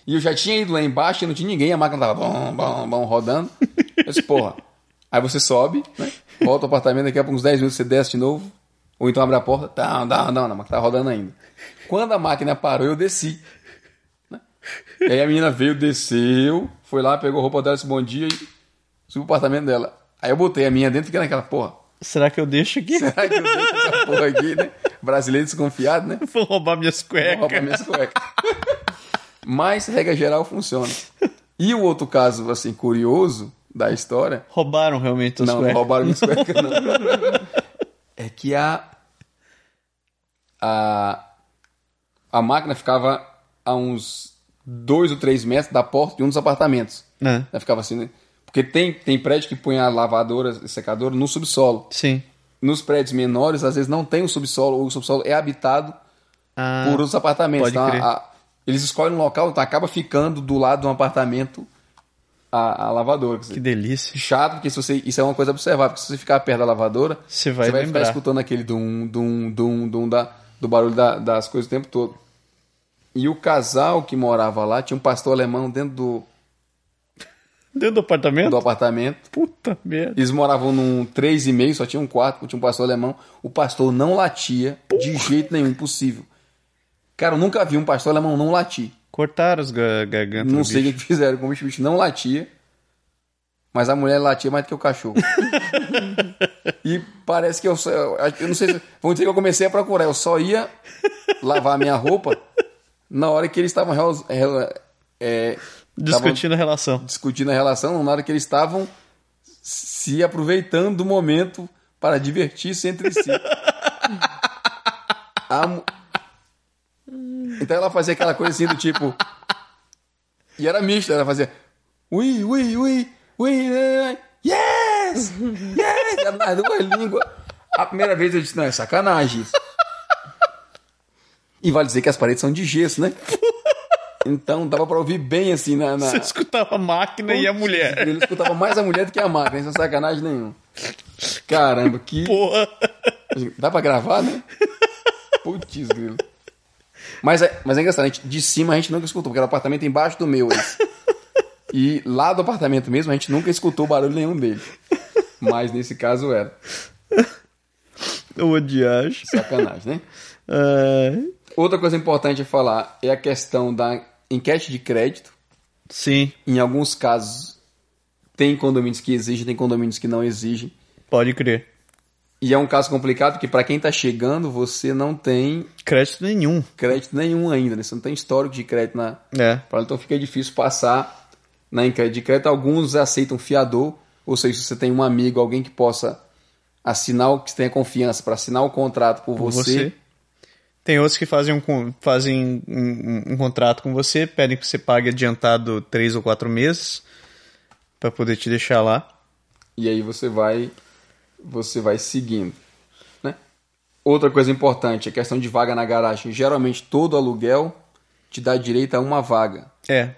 E eu já tinha ido lá embaixo e não tinha ninguém, a máquina tava bom, bom, bom, rodando. Eu disse, porra. Aí você sobe, né? volta ao apartamento, daqui a uns 10 minutos você desce de novo. Ou então abre a porta, tá, não, não, não, a máquina tá rodando ainda. Quando a máquina parou, eu desci. né? E aí a menina veio, desceu, foi lá, pegou a roupa dela, disse bom dia e subiu pro apartamento dela. Aí eu botei a minha dentro e fiquei naquela, porra, Será que eu deixo aqui? será que eu deixo essa porra aqui, né? Brasileiro desconfiado, né? Vou roubar minhas cuecas. rouba minhas cuecas. Mas, regra geral, funciona. E o outro caso, assim, curioso da história... Roubaram realmente as não, não roubaram minhas cuecas, não. (laughs) É que a... A, a máquina ficava a uns dois ou três metros da porta de um dos apartamentos. Ah, Ela ficava assim, né? Porque tem, tem prédio que põe a lavadora e secadora no subsolo. sim. Nos prédios menores, às vezes não tem o subsolo, ou o subsolo é habitado Ah, por outros apartamentos. Então, a- eles escolhem um local, então acaba ficando do lado de um apartamento a, a lavadora. Que delícia. Chato, porque se você, isso é uma coisa a observar, porque se você ficar perto da lavadora, Você vai ficar lembrar. escutando aquele dum, dum, dum, dum da, do barulho da- das coisas o tempo todo. E o casal que morava lá tinha um pastor alemão dentro do, Dentro do apartamento? do apartamento. Puta merda. Eles moravam num 3,5, só tinha um quarto, tinha um pastor alemão. O pastor não latia de jeito nenhum, impossível. Cara, eu nunca vi um pastor alemão não latir. Cortaram os ga- gargantas. Não sei o que fizeram com o bicho, o bicho não latia. Mas a mulher latia mais do que o cachorro. (laughs) e parece que eu só. Eu, não sei se. Vamos dizer que eu comecei a procurar. Eu só ia lavar minha roupa na hora que eles estavam. é, Discutindo a relação. discutindo a relação, na hora que eles estavam se aproveitando do momento para divertir-se entre si. (laughs) A Então ela fazia aquela coisa assim do tipo. E era mista, ela fazia. Ui, ui, ui, ui, yes! Yes! Ela nas duas línguas. A primeira vez eu disse, não, é sacanagem isso. E vale dizer que as paredes são de gesso, né? Então dava pra ouvir bem assim na. na... Você escutava a máquina e a mulher. Ele escutava mais a mulher do que a máquina, sem sacanagem nenhuma. Caramba, que. Porra. Dá pra gravar, né? Putz, grilo. Mas é, mas é engraçado, a gente- de cima a gente nunca escutou, porque era o apartamento embaixo do meu. Esse. (laughs) E lá do apartamento mesmo a gente nunca escutou barulho nenhum dele. Mas nesse caso era. Eu odiacho. Sacanagem, né? Ah, (laughs) Outra coisa importante a falar é a questão da enquete de crédito. sim, Em alguns casos, tem condomínios que exigem, tem condomínios que não exigem. pode crer. E é um caso complicado porque para quem está chegando, você não tem Crédito nenhum. crédito nenhum ainda, né? Você não tem histórico de crédito na. É. Então fica difícil passar na enquete de crédito. Alguns aceitam fiador, ou seja, se você tem um amigo, alguém que possa assinar, o que tenha confiança para assinar o contrato por, Por você. você. Tem outros que fazem, um, fazem um, um- um contrato com você, pedem que você pague adiantado três ou quatro meses para poder te deixar lá. E aí você vai você vai seguindo. Né? Outra coisa importante, a questão de vaga na garagem. Geralmente todo aluguel te dá direito a uma vaga. É.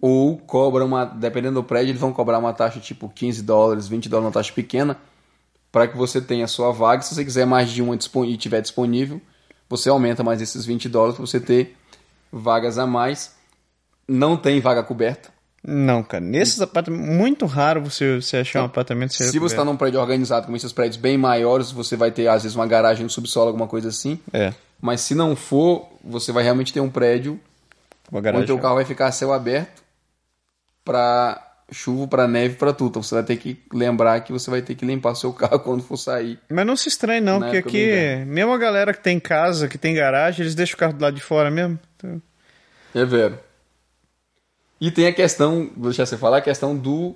Ou cobra uma. Dependendo do prédio, eles vão cobrar uma taxa tipo 15 dólares, 20 dólares, uma taxa pequena, para que você tenha a sua vaga. Se você quiser mais de uma e tiver disponível, você aumenta mais esses 20 dólares para você ter vagas a mais. Não tem vaga coberta. Não, cara. Nesses apartamentos, muito raro você, você achar um apartamento Se você está num prédio organizado, como esses prédios bem maiores, você vai ter, às vezes, uma garagem no subsolo, alguma coisa assim. É. Mas se não for, você vai realmente ter um prédio Uma onde garagem. o carro vai ficar a céu aberto para chuva, para neve, para tudo. Então você vai ter que lembrar que você vai ter que limpar seu (laughs) carro quando for sair. Mas não se estranhe, não, porque aqui, mesmo a galera que tem casa, que tem garagem, eles deixam o carro do lado de fora mesmo. Então, É vero. E tem a questão, vou deixar você falar, a questão do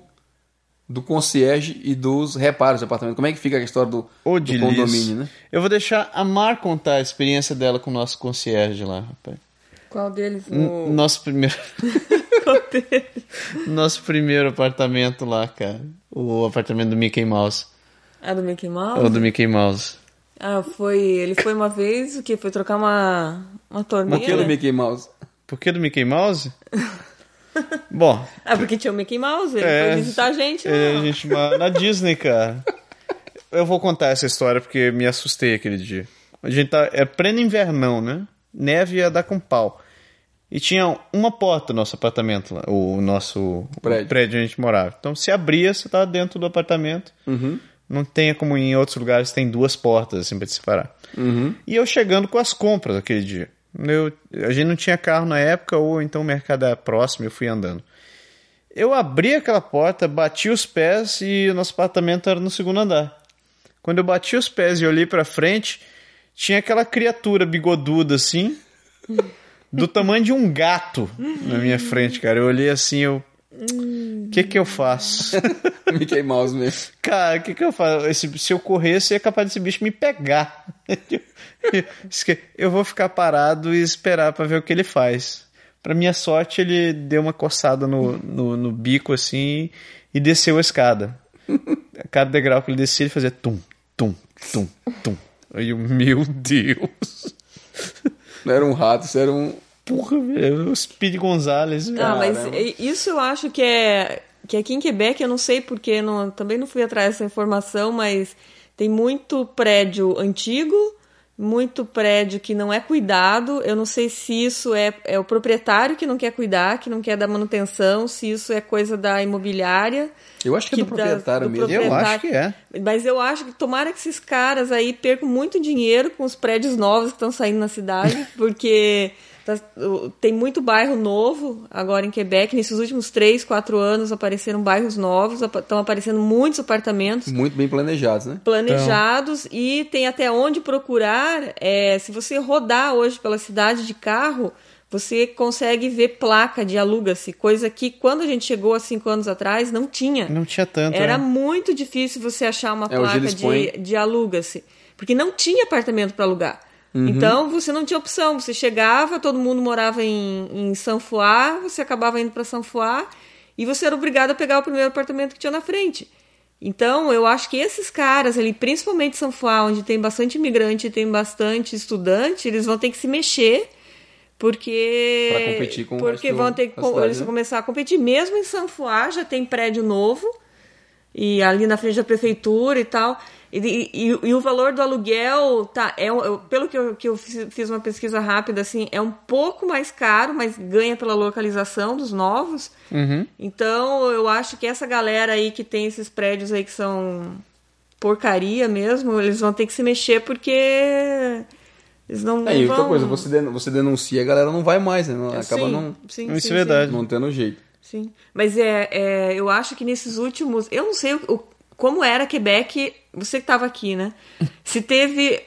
do concierge e dos reparos do apartamento. Como é que fica a história do, Ô, do condomínio, né? Eu vou deixar a Mar contar a experiência dela com o nosso concierge lá, rapaz. Qual deles? O... Nosso primeiro. (laughs) Qual deles? nosso primeiro apartamento lá, cara. O apartamento do Mickey Mouse. Ah, do Mickey Mouse? Ou do Mickey Mouse. Ah, foi. Ele foi uma vez, o que? Foi trocar uma, uma torneira? Por que do Mickey Mouse? Por que do Mickey Mouse? (laughs) (laughs) Bom, Ah, porque tinha o Mickey Mouse, ele É, foi visitar a gente é, lá. a gente na, Disney, cara. Eu vou contar essa história porque me assustei aquele dia. A gente tá. É pleno invernão, né? Neve ia dar com pau. E tinha uma porta no nosso apartamento, lá, o nosso Prédio. o prédio onde a gente morava. Então se abria, você tava dentro do apartamento. Uhum. Não tem como em outros lugares tem duas portas assim pra te separar. E eu chegando com as compras aquele dia. Eu, a gente não tinha carro na época, ou então o mercado era próximo, eu fui andando. Eu abri aquela porta, bati os pés e o nosso apartamento era no segundo andar. Quando eu bati os pés e olhei pra frente, tinha aquela criatura bigoduda assim, do tamanho de um gato na minha frente, cara. Eu olhei assim, eu. O que que eu faço? (laughs) Mickey Mouse mesmo. Cara, o que, que eu faço? Esse- se eu corresse, é capaz desse bicho me pegar. (laughs) eu vou ficar parado e esperar pra ver o que ele faz. Pra minha sorte, ele deu uma coçada no, no, no bico assim e desceu a escada. A cada degrau que ele descia, ele fazia tum, tum, tum, tum. Aí eu, meu Deus. Não era um rato, isso era um. Porra, velho. O Speed Gonzalez. Ah, mas i- isso eu acho que é que aqui em Quebec, eu não sei porque, não, também não fui atrás dessa informação, mas tem muito prédio antigo, muito prédio que não é cuidado. Eu não sei se isso é, é o proprietário que não quer cuidar, que não quer dar manutenção, se isso é coisa da imobiliária. Eu acho que, é do Que proprietário do mesmo. eu proprietário. acho que é. Mas eu acho que tomara que esses caras aí percam muito dinheiro com os prédios novos que estão saindo na cidade, (laughs) porque tá- tem muito bairro novo agora em Quebec. Nesses últimos três, quatro anos apareceram bairros novos, estão aparecendo muitos apartamentos Muito bem planejados, né? planejados e tem até onde procurar. É, se você rodar hoje pela cidade de carro, você consegue ver placa de aluga-se, coisa que quando a gente chegou há cinco anos atrás não tinha. Não tinha tanto. Era né? muito difícil você achar uma É, placa de, põem- de aluga-se. Porque não tinha apartamento para alugar. Uhum. Então você não tinha opção. Você chegava, todo mundo morava em, em Sanfoá, você acabava indo para Sanfoá e você era obrigado a pegar o primeiro apartamento que tinha na frente. Então eu acho que esses caras ali, principalmente Sanfoá, onde tem bastante imigrante e tem bastante estudante, eles vão ter que se mexer. Porque, Pra competir com o porque vão ter que da cidade, eles né? vão começar a competir. Mesmo em Sanfoá já tem prédio novo e ali na frente da prefeitura e tal. E, e- e- o valor do aluguel tá é um- eu- pelo que eu, que eu fiz uma pesquisa rápida assim é um pouco mais caro, mas ganha pela localização dos novos. Então eu acho que essa galera aí que tem esses prédios aí que são porcaria mesmo, eles vão ter que se mexer porque eles não, não É, e outra vão... coisa, você, den- você denuncia, a galera não vai mais, né? Não- acaba sim, não, sim, Isso sim, é verdade. não tendo jeito. Sim, mas é, é, eu acho que nesses últimos, eu não sei o, o- como era Quebec, você que estava aqui, né? Se teve,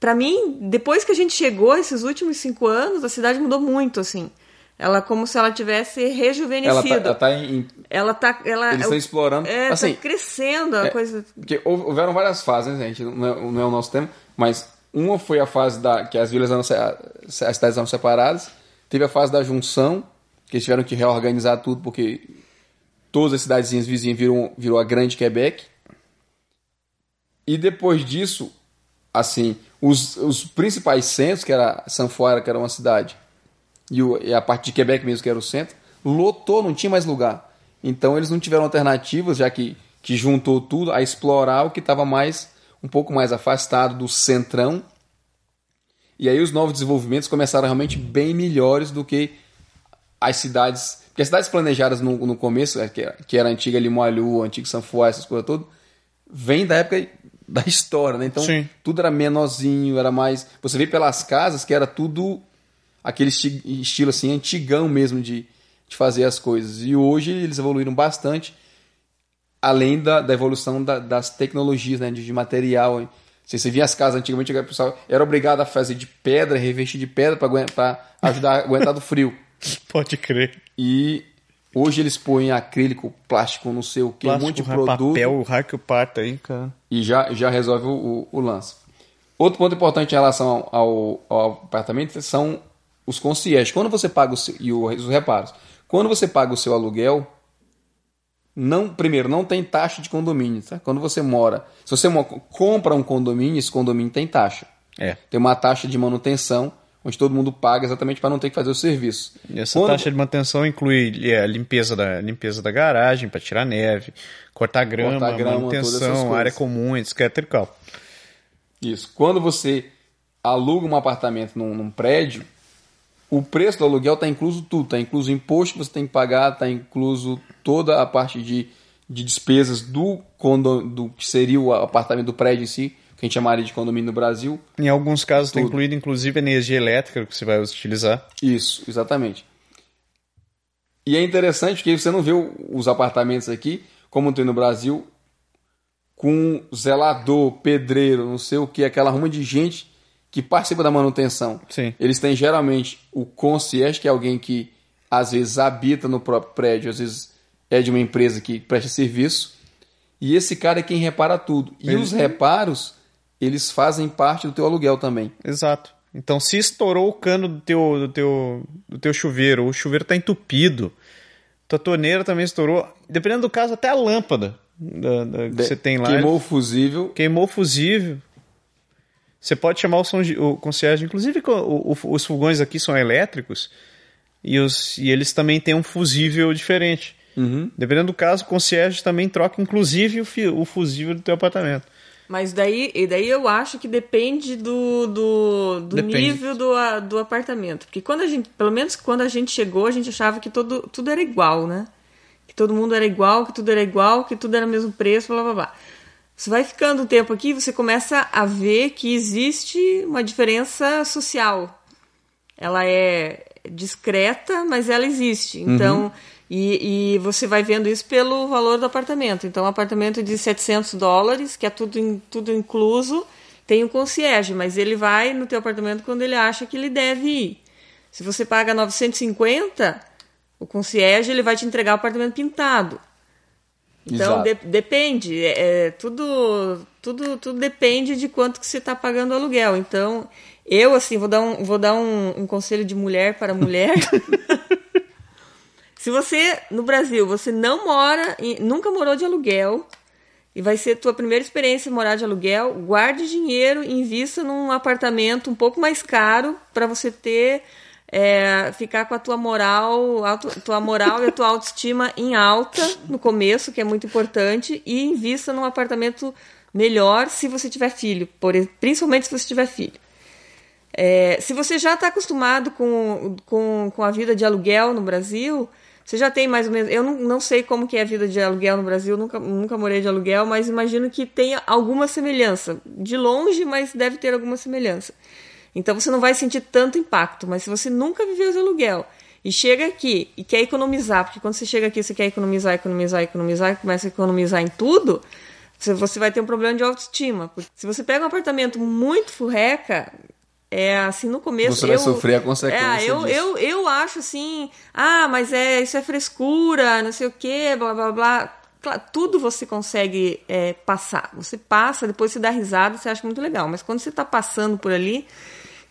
Pra mim, depois que a gente chegou, esses últimos cinco anos, a cidade mudou muito, assim. Ela como se ela tivesse Ela tá, rejuvenescido. ela tá em. Ela tá, ela, Eles estão explorando. É, assim, tá crescendo a é, coisa. Porque houve- houveram várias fases, né, gente? Não é, não é o nosso tema, mas uma foi a fase da que as vilas eram, se- as cidades eram separadas. Teve a fase da junção, que eles tiveram que reorganizar tudo, porque todas as cidadezinhas vizinhas virou, virou a Grande Quebec. E depois disso, assim, os, os principais centros, que era Sanfoira, que era uma cidade, e, o, e a parte de Quebec mesmo, que era o centro, lotou, não tinha mais lugar. Então eles não tiveram alternativas, já que, que juntou tudo, a explorar o que estava mais um pouco mais afastado do centrão. E aí os novos desenvolvimentos começaram realmente bem melhores do que as cidades. Porque as cidades planejadas no, no começo, é, que era, que era a antiga Limoilou, a antiga Sanfoix, essas coisas todas, vem da época (laughs) da história, né? Então Sim. tudo era menorzinho, era mais. Você vê pelas casas que era tudo aquele esti- estilo assim, antigão mesmo de, de fazer as coisas. E hoje eles evoluíram bastante, além da, da evolução da- das tecnologias, né? De, de material. Você, você via as casas antigamente, o pessoal era obrigado a fazer de pedra, revestir de pedra para ajudar a aguentar do frio. (laughs) Pode crer. E hoje eles põem acrílico, plástico, não sei o que, um monte de Plástico, produto papel, o raio que o parta aí, cara. e já, já resolve o, o- lance. Outro ponto importante em relação ao, ao, apartamento são os concierges. Quando você paga o seu, e os reparos. Quando você paga o seu aluguel, não, primeiro, não tem taxa de condomínio. Tá? Quando você mora, se você compra um condomínio, esse condomínio tem taxa. É. Tem uma taxa de manutenção, onde todo mundo paga exatamente para não ter que fazer o serviço. E essa Quando- taxa de manutenção inclui é, a limpeza da, limpeza da garagem para tirar neve, cortar grama, Cortar grama, manutenção, área comum, etc e tal. Isso. Quando você aluga um apartamento num, num prédio, o preço do aluguel está incluso tudo. Está incluso o imposto que você tem que pagar, está incluso toda a parte de, de despesas do, condo, do que seria o apartamento do prédio em si, que a gente chamaria de condomínio no Brasil. Em alguns casos está incluído inclusive energia elétrica que você vai utilizar. Isso, exatamente. E é interessante porque você não vê os apartamentos aqui, como tem no Brasil, com zelador, pedreiro, não sei o que, aquela ruma de gente que participa da manutenção. Sim. Eles têm geralmente o concierge, que é alguém que às vezes habita no próprio prédio, às vezes é de uma empresa que presta serviço, e esse cara é quem repara tudo. E os reparos, eles fazem parte do teu aluguel também. Exato. Então, se estourou o cano do teu, do teu, do teu chuveiro, ou o chuveiro está entupido, tua torneira também estourou, dependendo do caso, até a lâmpada da, da- que você tem lá. Queimou o fusível, Queimou o fusível. Você pode chamar o, som, o concierge. Inclusive, o- o- os fogões aqui são elétricos e, os, e eles também têm um fusível diferente. Uhum. Dependendo do caso, o concierge também troca, inclusive, o, o fusível do teu apartamento. Mas daí, e daí eu acho que depende do, do, do Depende. nível do, do apartamento. Porque quando a gente, pelo menos quando a gente chegou, a gente achava que todo, tudo era igual, né? Que todo mundo era igual, que tudo era igual, que tudo era o mesmo preço, blá blá blá. Você vai ficando um tempo aqui, você começa a ver que existe uma diferença social. Ela é discreta, mas ela existe. Então, e, e você vai vendo isso pelo valor do apartamento. Então, um apartamento de 700 dólares, que é tudo, tudo incluso, tem um concierge, mas ele vai no teu apartamento quando ele acha que ele deve ir. Se você paga 950, o concierge ele vai te entregar o apartamento pintado. Então de- depende, é, é, tudo, tudo, tudo depende de quanto que você está pagando o aluguel. Então eu assim vou dar um, vou dar um, um conselho de mulher para mulher. (laughs) Se você no Brasil você não mora, em- nunca morou de aluguel e vai ser tua primeira experiência morar de aluguel, guarde dinheiro e invista num apartamento um pouco mais caro para você ter é, ficar com a tua moral, a tu- tua moral e a tua (laughs) autoestima em alta no começo, que é muito importante, e invista num apartamento melhor se você tiver filho, por, principalmente se você tiver filho. É, se você já está acostumado com, com, com a vida de aluguel no Brasil, você já tem mais ou menos. Eu não, não sei como que é a vida de aluguel no Brasil, nunca, nunca morei de aluguel, mas imagino que tenha alguma semelhança. De longe, mas deve ter alguma semelhança. Então você não vai sentir tanto impacto, mas se você nunca viveu de aluguel e chega aqui e quer economizar, porque quando você chega aqui você quer economizar, economizar, economizar, começa a economizar em tudo, você vai ter um problema de autoestima. Porque se você pega um apartamento muito furreca, é assim no começo. Você vai eu, sofrer a consequência É, eu, disso. eu, eu acho assim, ah, mas é isso é frescura, não sei o quê, blá blá blá. Claro, tudo você consegue é, passar. Você passa, depois você dá risada, você acha muito legal. Mas quando você está passando por ali,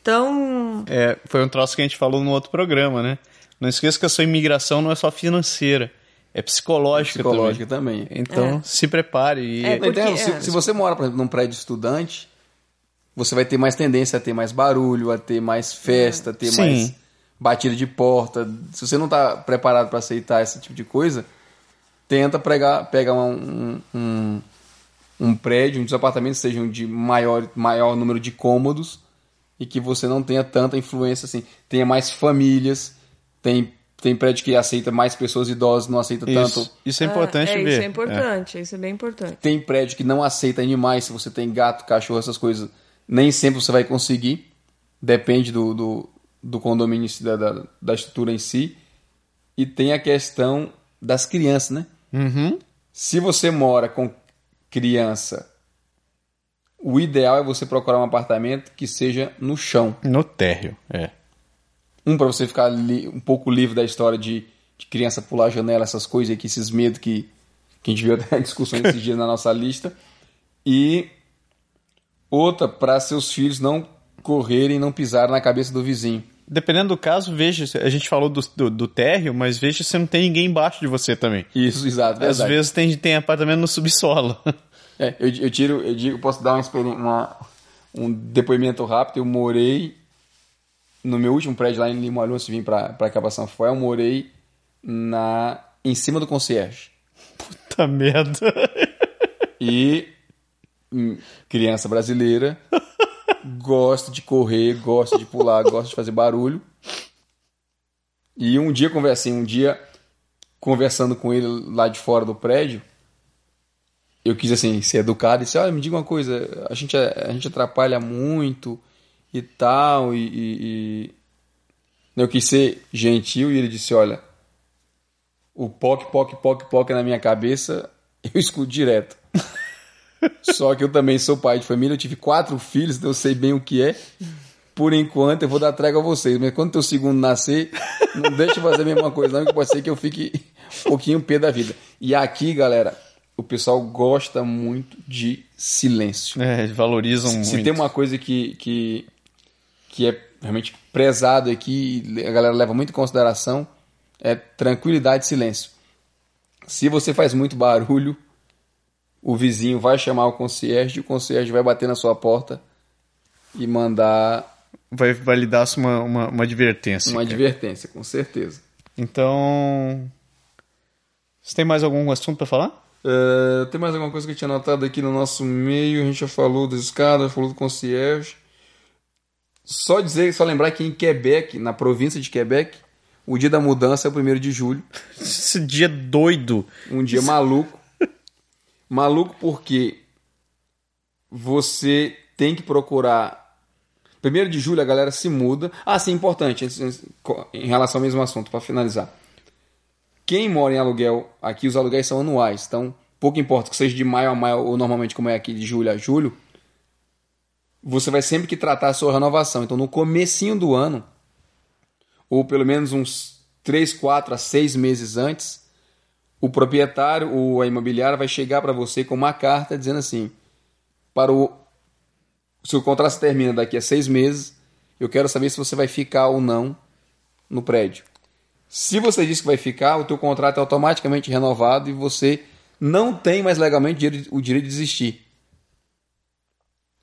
então É, foi um troço que a gente falou no outro programa, né? Não esqueça que a sua imigração não é só financeira, é psicológica, Psicológica também. também. Então, se prepare. E... É, então, porque- se, é. se você mora, por exemplo, num prédio estudante, você vai ter mais tendência a ter mais barulho, a ter mais festa, a ter Sim. mais batida de porta. Se você não está preparado para aceitar esse tipo de coisa, tenta pregar, pegar um, um, um prédio, onde os apartamentos sejam de maior, maior número de cômodos e que você não tenha tanta influência assim. Tenha mais famílias, tem, tem prédio que aceita mais pessoas idosas, não aceita tanto Isso, isso é importante é, ver. Isso é importante, isso é bem importante. tem prédio que não aceita animais, se você tem gato, cachorro, essas coisas, nem sempre você vai conseguir. Depende do, do, do condomínio, da, da, da estrutura em si. E tem a questão das crianças, né? Uhum. Se você mora com criança, o ideal é você procurar um apartamento que seja no chão. No térreo, é. Um, para você ficar um pouco livre da história de, de criança pular a janela, essas coisas aqui, esses medos que, que a gente viu até (laughs) discussões esses dias na nossa lista. E outra, para seus filhos não correrem, não pisarem na cabeça do vizinho. Dependendo do caso, veja. A gente falou do, do, do térreo, mas veja se não tem ninguém embaixo de você também. Isso, exato, Às verdade. vezes tem, tem apartamento no subsolo. (laughs) É, eu, eu tiro, eu digo, posso dar uma, uma- um depoimento rápido. Eu morei no meu último prédio lá em Limoilhão, se vim para para cá para São Rafael, eu morei na em cima do concierge. Puta merda. E criança brasileira (laughs) gosta de correr, gosta de pular, gosta de fazer barulho. E um dia conversei, um dia conversando com ele lá de fora do prédio, eu quis assim ser educado e disse: "Olha, me diga uma coisa, a gente a gente atrapalha muito e tal e, e- e-" eu quis ser gentil e ele disse: "Olha, o poc poc poc poc na minha cabeça (laughs) eu escuto direto. Só que eu também sou pai de família, eu tive quatro filhos, então eu sei bem o que é. Por enquanto, eu vou dar trégua a vocês. Mas quando teu segundo nascer, não deixe eu fazer a mesma coisa, não, que pode ser que eu fique um pouquinho pé da vida. E aqui, galera, o pessoal gosta muito de silêncio. É, eles valorizam muito. Se tem uma coisa que, que, que é realmente prezado aqui, a galera leva muito em consideração, é tranquilidade e silêncio. Se você faz muito barulho, o vizinho vai chamar o concierge, e o concierge vai bater na sua porta e mandar Vai, vai lhe dar uma, uma, uma advertência. uma cara. advertência, com certeza. Então. Você tem mais algum assunto pra falar? É, tem mais alguma coisa que eu tinha anotado aqui no nosso meio? A gente já falou das escadas, falou do concierge. Só dizer, só lembrar que em Quebec, na província de Quebec, o dia da mudança é o 1 de julho. (laughs) Esse dia doido. Um dia maluco. Maluco porque você tem que procurar. 1 de julho a galera se muda. Ah, sim, importante, em relação ao mesmo assunto, para finalizar. Quem mora em aluguel, aqui os aluguéis são anuais, então pouco importa que seja de maio a maio ou normalmente como é aqui de julho a julho, você vai sempre que tratar a sua renovação. Então no comecinho do ano, ou pelo menos uns 3, 4 a 6 meses antes, o proprietário ou a imobiliária vai chegar para você com uma carta dizendo assim: para o seu contrato termina daqui a seis meses, eu quero saber se você vai ficar ou não no prédio. Se você diz que vai ficar, o teu contrato é automaticamente renovado e você não tem mais legalmente o direito- de desistir.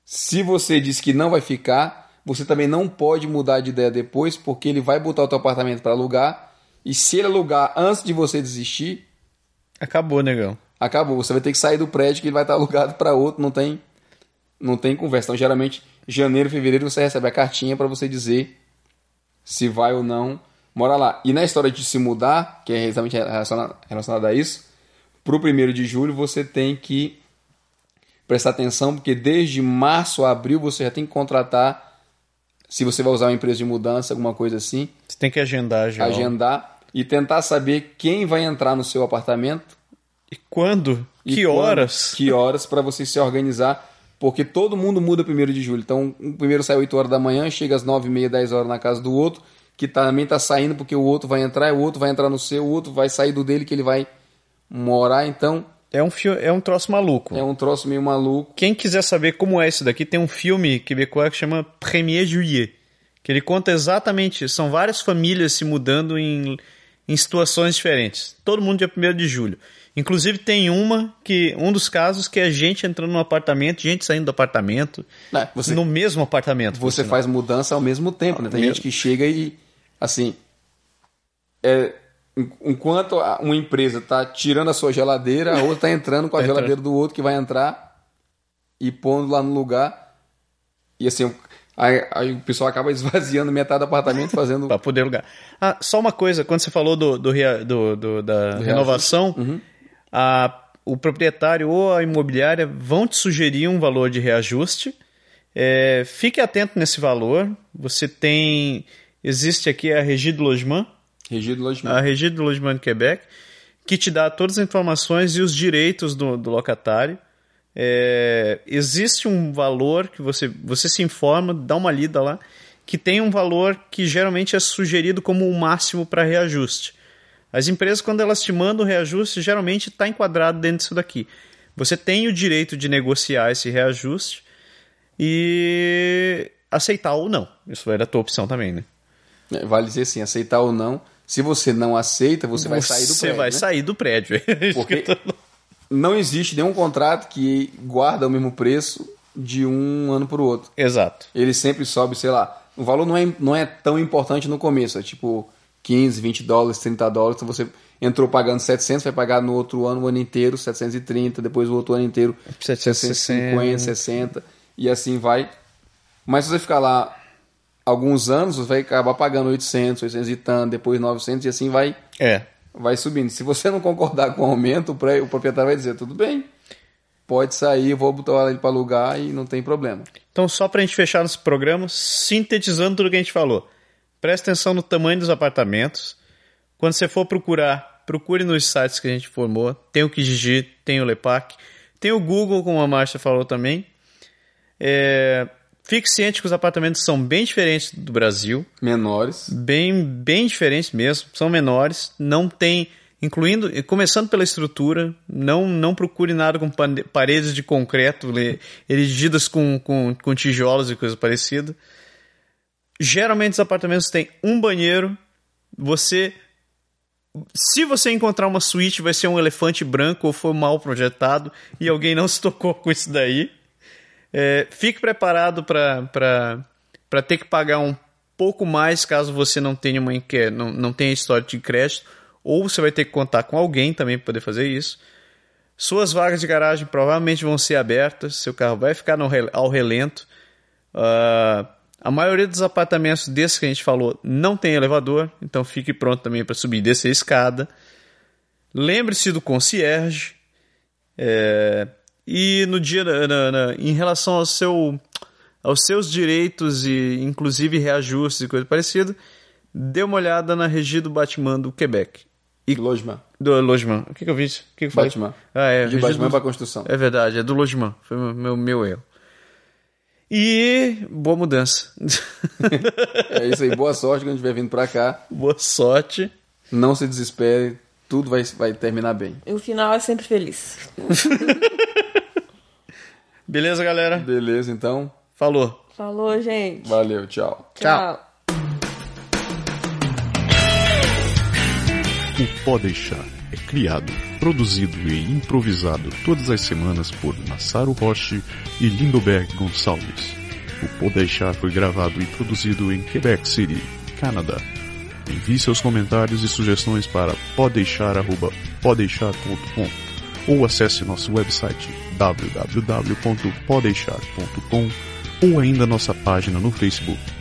Se você diz que não vai ficar, você também não pode mudar de ideia depois, porque ele vai botar o teu apartamento para alugar e se ele alugar antes de você desistir, Acabou, negão. acabou. Você vai ter que sair do prédio que ele vai estar alugado para outro, não tem, não tem conversa. Então, geralmente, janeiro, fevereiro, você recebe a cartinha para você dizer se vai ou não morar lá. E na história de se mudar, que é exatamente relacionada a isso, para o primeiro de julho você tem que prestar atenção, porque desde março a abril você já tem que contratar, se você vai usar uma empresa de mudança, alguma coisa assim, Você tem que agendar já. agendar e tentar saber quem vai entrar no seu apartamento E quando? e que quando, horas? Que horas para você se organizar, porque todo mundo muda primeiro de julho. Então, o primeiro sai 8 horas da manhã, chega às 9 e meia, 10 horas na casa do outro, que também tá saindo porque o outro vai entrar, o outro vai entrar no seu, o outro vai sair do dele que ele vai morar. Então, É um, fio, é um troço maluco. é um troço meio maluco. Quem quiser saber como é isso daqui, tem um filme quebecois que chama Premier Juillet. Que ele conta exatamente. São várias famílias se mudando em, em situações diferentes. Todo mundo dia 1 de julho. Inclusive tem uma que um dos casos que é gente entrando no apartamento, gente saindo do apartamento, É, você- no mesmo apartamento. Você faz mudança ao mesmo tempo, né? Tem Mesmo. gente que chega e, assim, é, en- enquanto uma empresa tá tirando a sua geladeira, a outra tá entrando com a (laughs) Tá geladeira do outro que vai entrar e pondo lá no lugar. E assim, aí, aí o pessoal acaba (laughs) esvaziando metade do apartamento fazendo. Para poder alugar. Ah, só uma coisa, quando você falou do, do, do- do- da renovação, Uhum. a- o proprietário ou a imobiliária vão te sugerir um valor de reajuste. É, fique atento nesse valor. Você tem. Existe aqui a Régie do Logement, Regido logicamente. a Régie do Logement de Quebec, que te dá todas as informações e os direitos do, do locatário. É, existe um valor que você, você se informa, dá uma lida lá, que tem um valor que geralmente é sugerido como o máximo para reajuste. As empresas, quando elas te mandam reajuste, geralmente está enquadrado dentro disso daqui. Você tem o direito de negociar esse reajuste e aceitar ou não. Isso vai da tua opção também, né? É, Vale dizer assim, aceitar ou não. Se você não aceita, você, vai sair do Você prédio. vai né? sair do prédio. É Porque não existe nenhum contrato que guarda o mesmo preço de um ano para o outro. Exato. ele sempre sobe, sei lá. O valor não é, não é tão importante no começo, é tipo 15, 20 dólares, 30 dólares. Então você entrou pagando 700, vai pagar no outro ano o ano inteiro 730, depois o outro ano inteiro 750, 60 e assim vai. Mas se você ficar lá alguns anos, você vai acabar pagando 800, 800 e tanto, depois 900 e assim vai É. vai subindo. Se você não concordar com o aumento, o proprietário vai dizer, tudo bem, pode sair, vou botar ele para alugar e não tem problema. Então, só para a gente fechar nosso programa, sintetizando tudo que a gente falou. Preste atenção no tamanho dos apartamentos. Quando você for procurar, procure nos sites que a gente formou. Tem o Kijiji, tem o Lepac, tem o Google, como a Márcia falou também. É, Fique ciente que os apartamentos são bem diferentes do Brasil. Menores. bem, bem diferentes mesmo, são menores, não tem, incluindo, começando pela estrutura, não, não procure nada com paredes de concreto erigidas com, com, com tijolos e coisa parecida. Geralmente os apartamentos têm um banheiro, você se você encontrar uma suíte, vai ser um elefante branco ou foi mal projetado e alguém não se tocou com isso daí. É, fique preparado para ter que pagar um pouco mais caso você não tenha uma não, não tenha história de crédito, ou você vai ter que contar com alguém também para poder fazer isso. Suas vagas de garagem provavelmente vão ser abertas, seu carro vai ficar no ao relento. Ah, a maioria dos apartamentos desses que a gente falou não tem elevador, então fique pronto também para subir e descer a escada. Lembre-se do concierge. É, e no dia na- na- na- em relação ao seu, aos seus direitos e inclusive reajustes e coisa parecida, dê uma olhada na Regi do Batman do Quebec. E Logement. do Logement. O que, que eu vi? O que, que eu falei? Batman. Ah, é. De Batman do- para construção. É verdade, é do Logement. Foi meu, meu, meu erro. E boa mudança. (laughs) É isso aí. Boa sorte quando estiver vindo para cá. boa sorte. Não se desespere. Tudo vai, vai terminar bem. E o final é sempre feliz. (laughs) Beleza, galera? Beleza, então. Falou. Falou, gente. Valeu, tchau. Tchau. O Pode Deixar é criado, produzido e improvisado todas as semanas por Massaro Roche e Lindoberg Gonçalves. O Pode Deixar foi gravado e produzido em Quebec City, Canadá. Envie seus comentários e sugestões para podeixar.podeixar.com ou acesse nosso website www.podeixar.com ou ainda nossa página no Facebook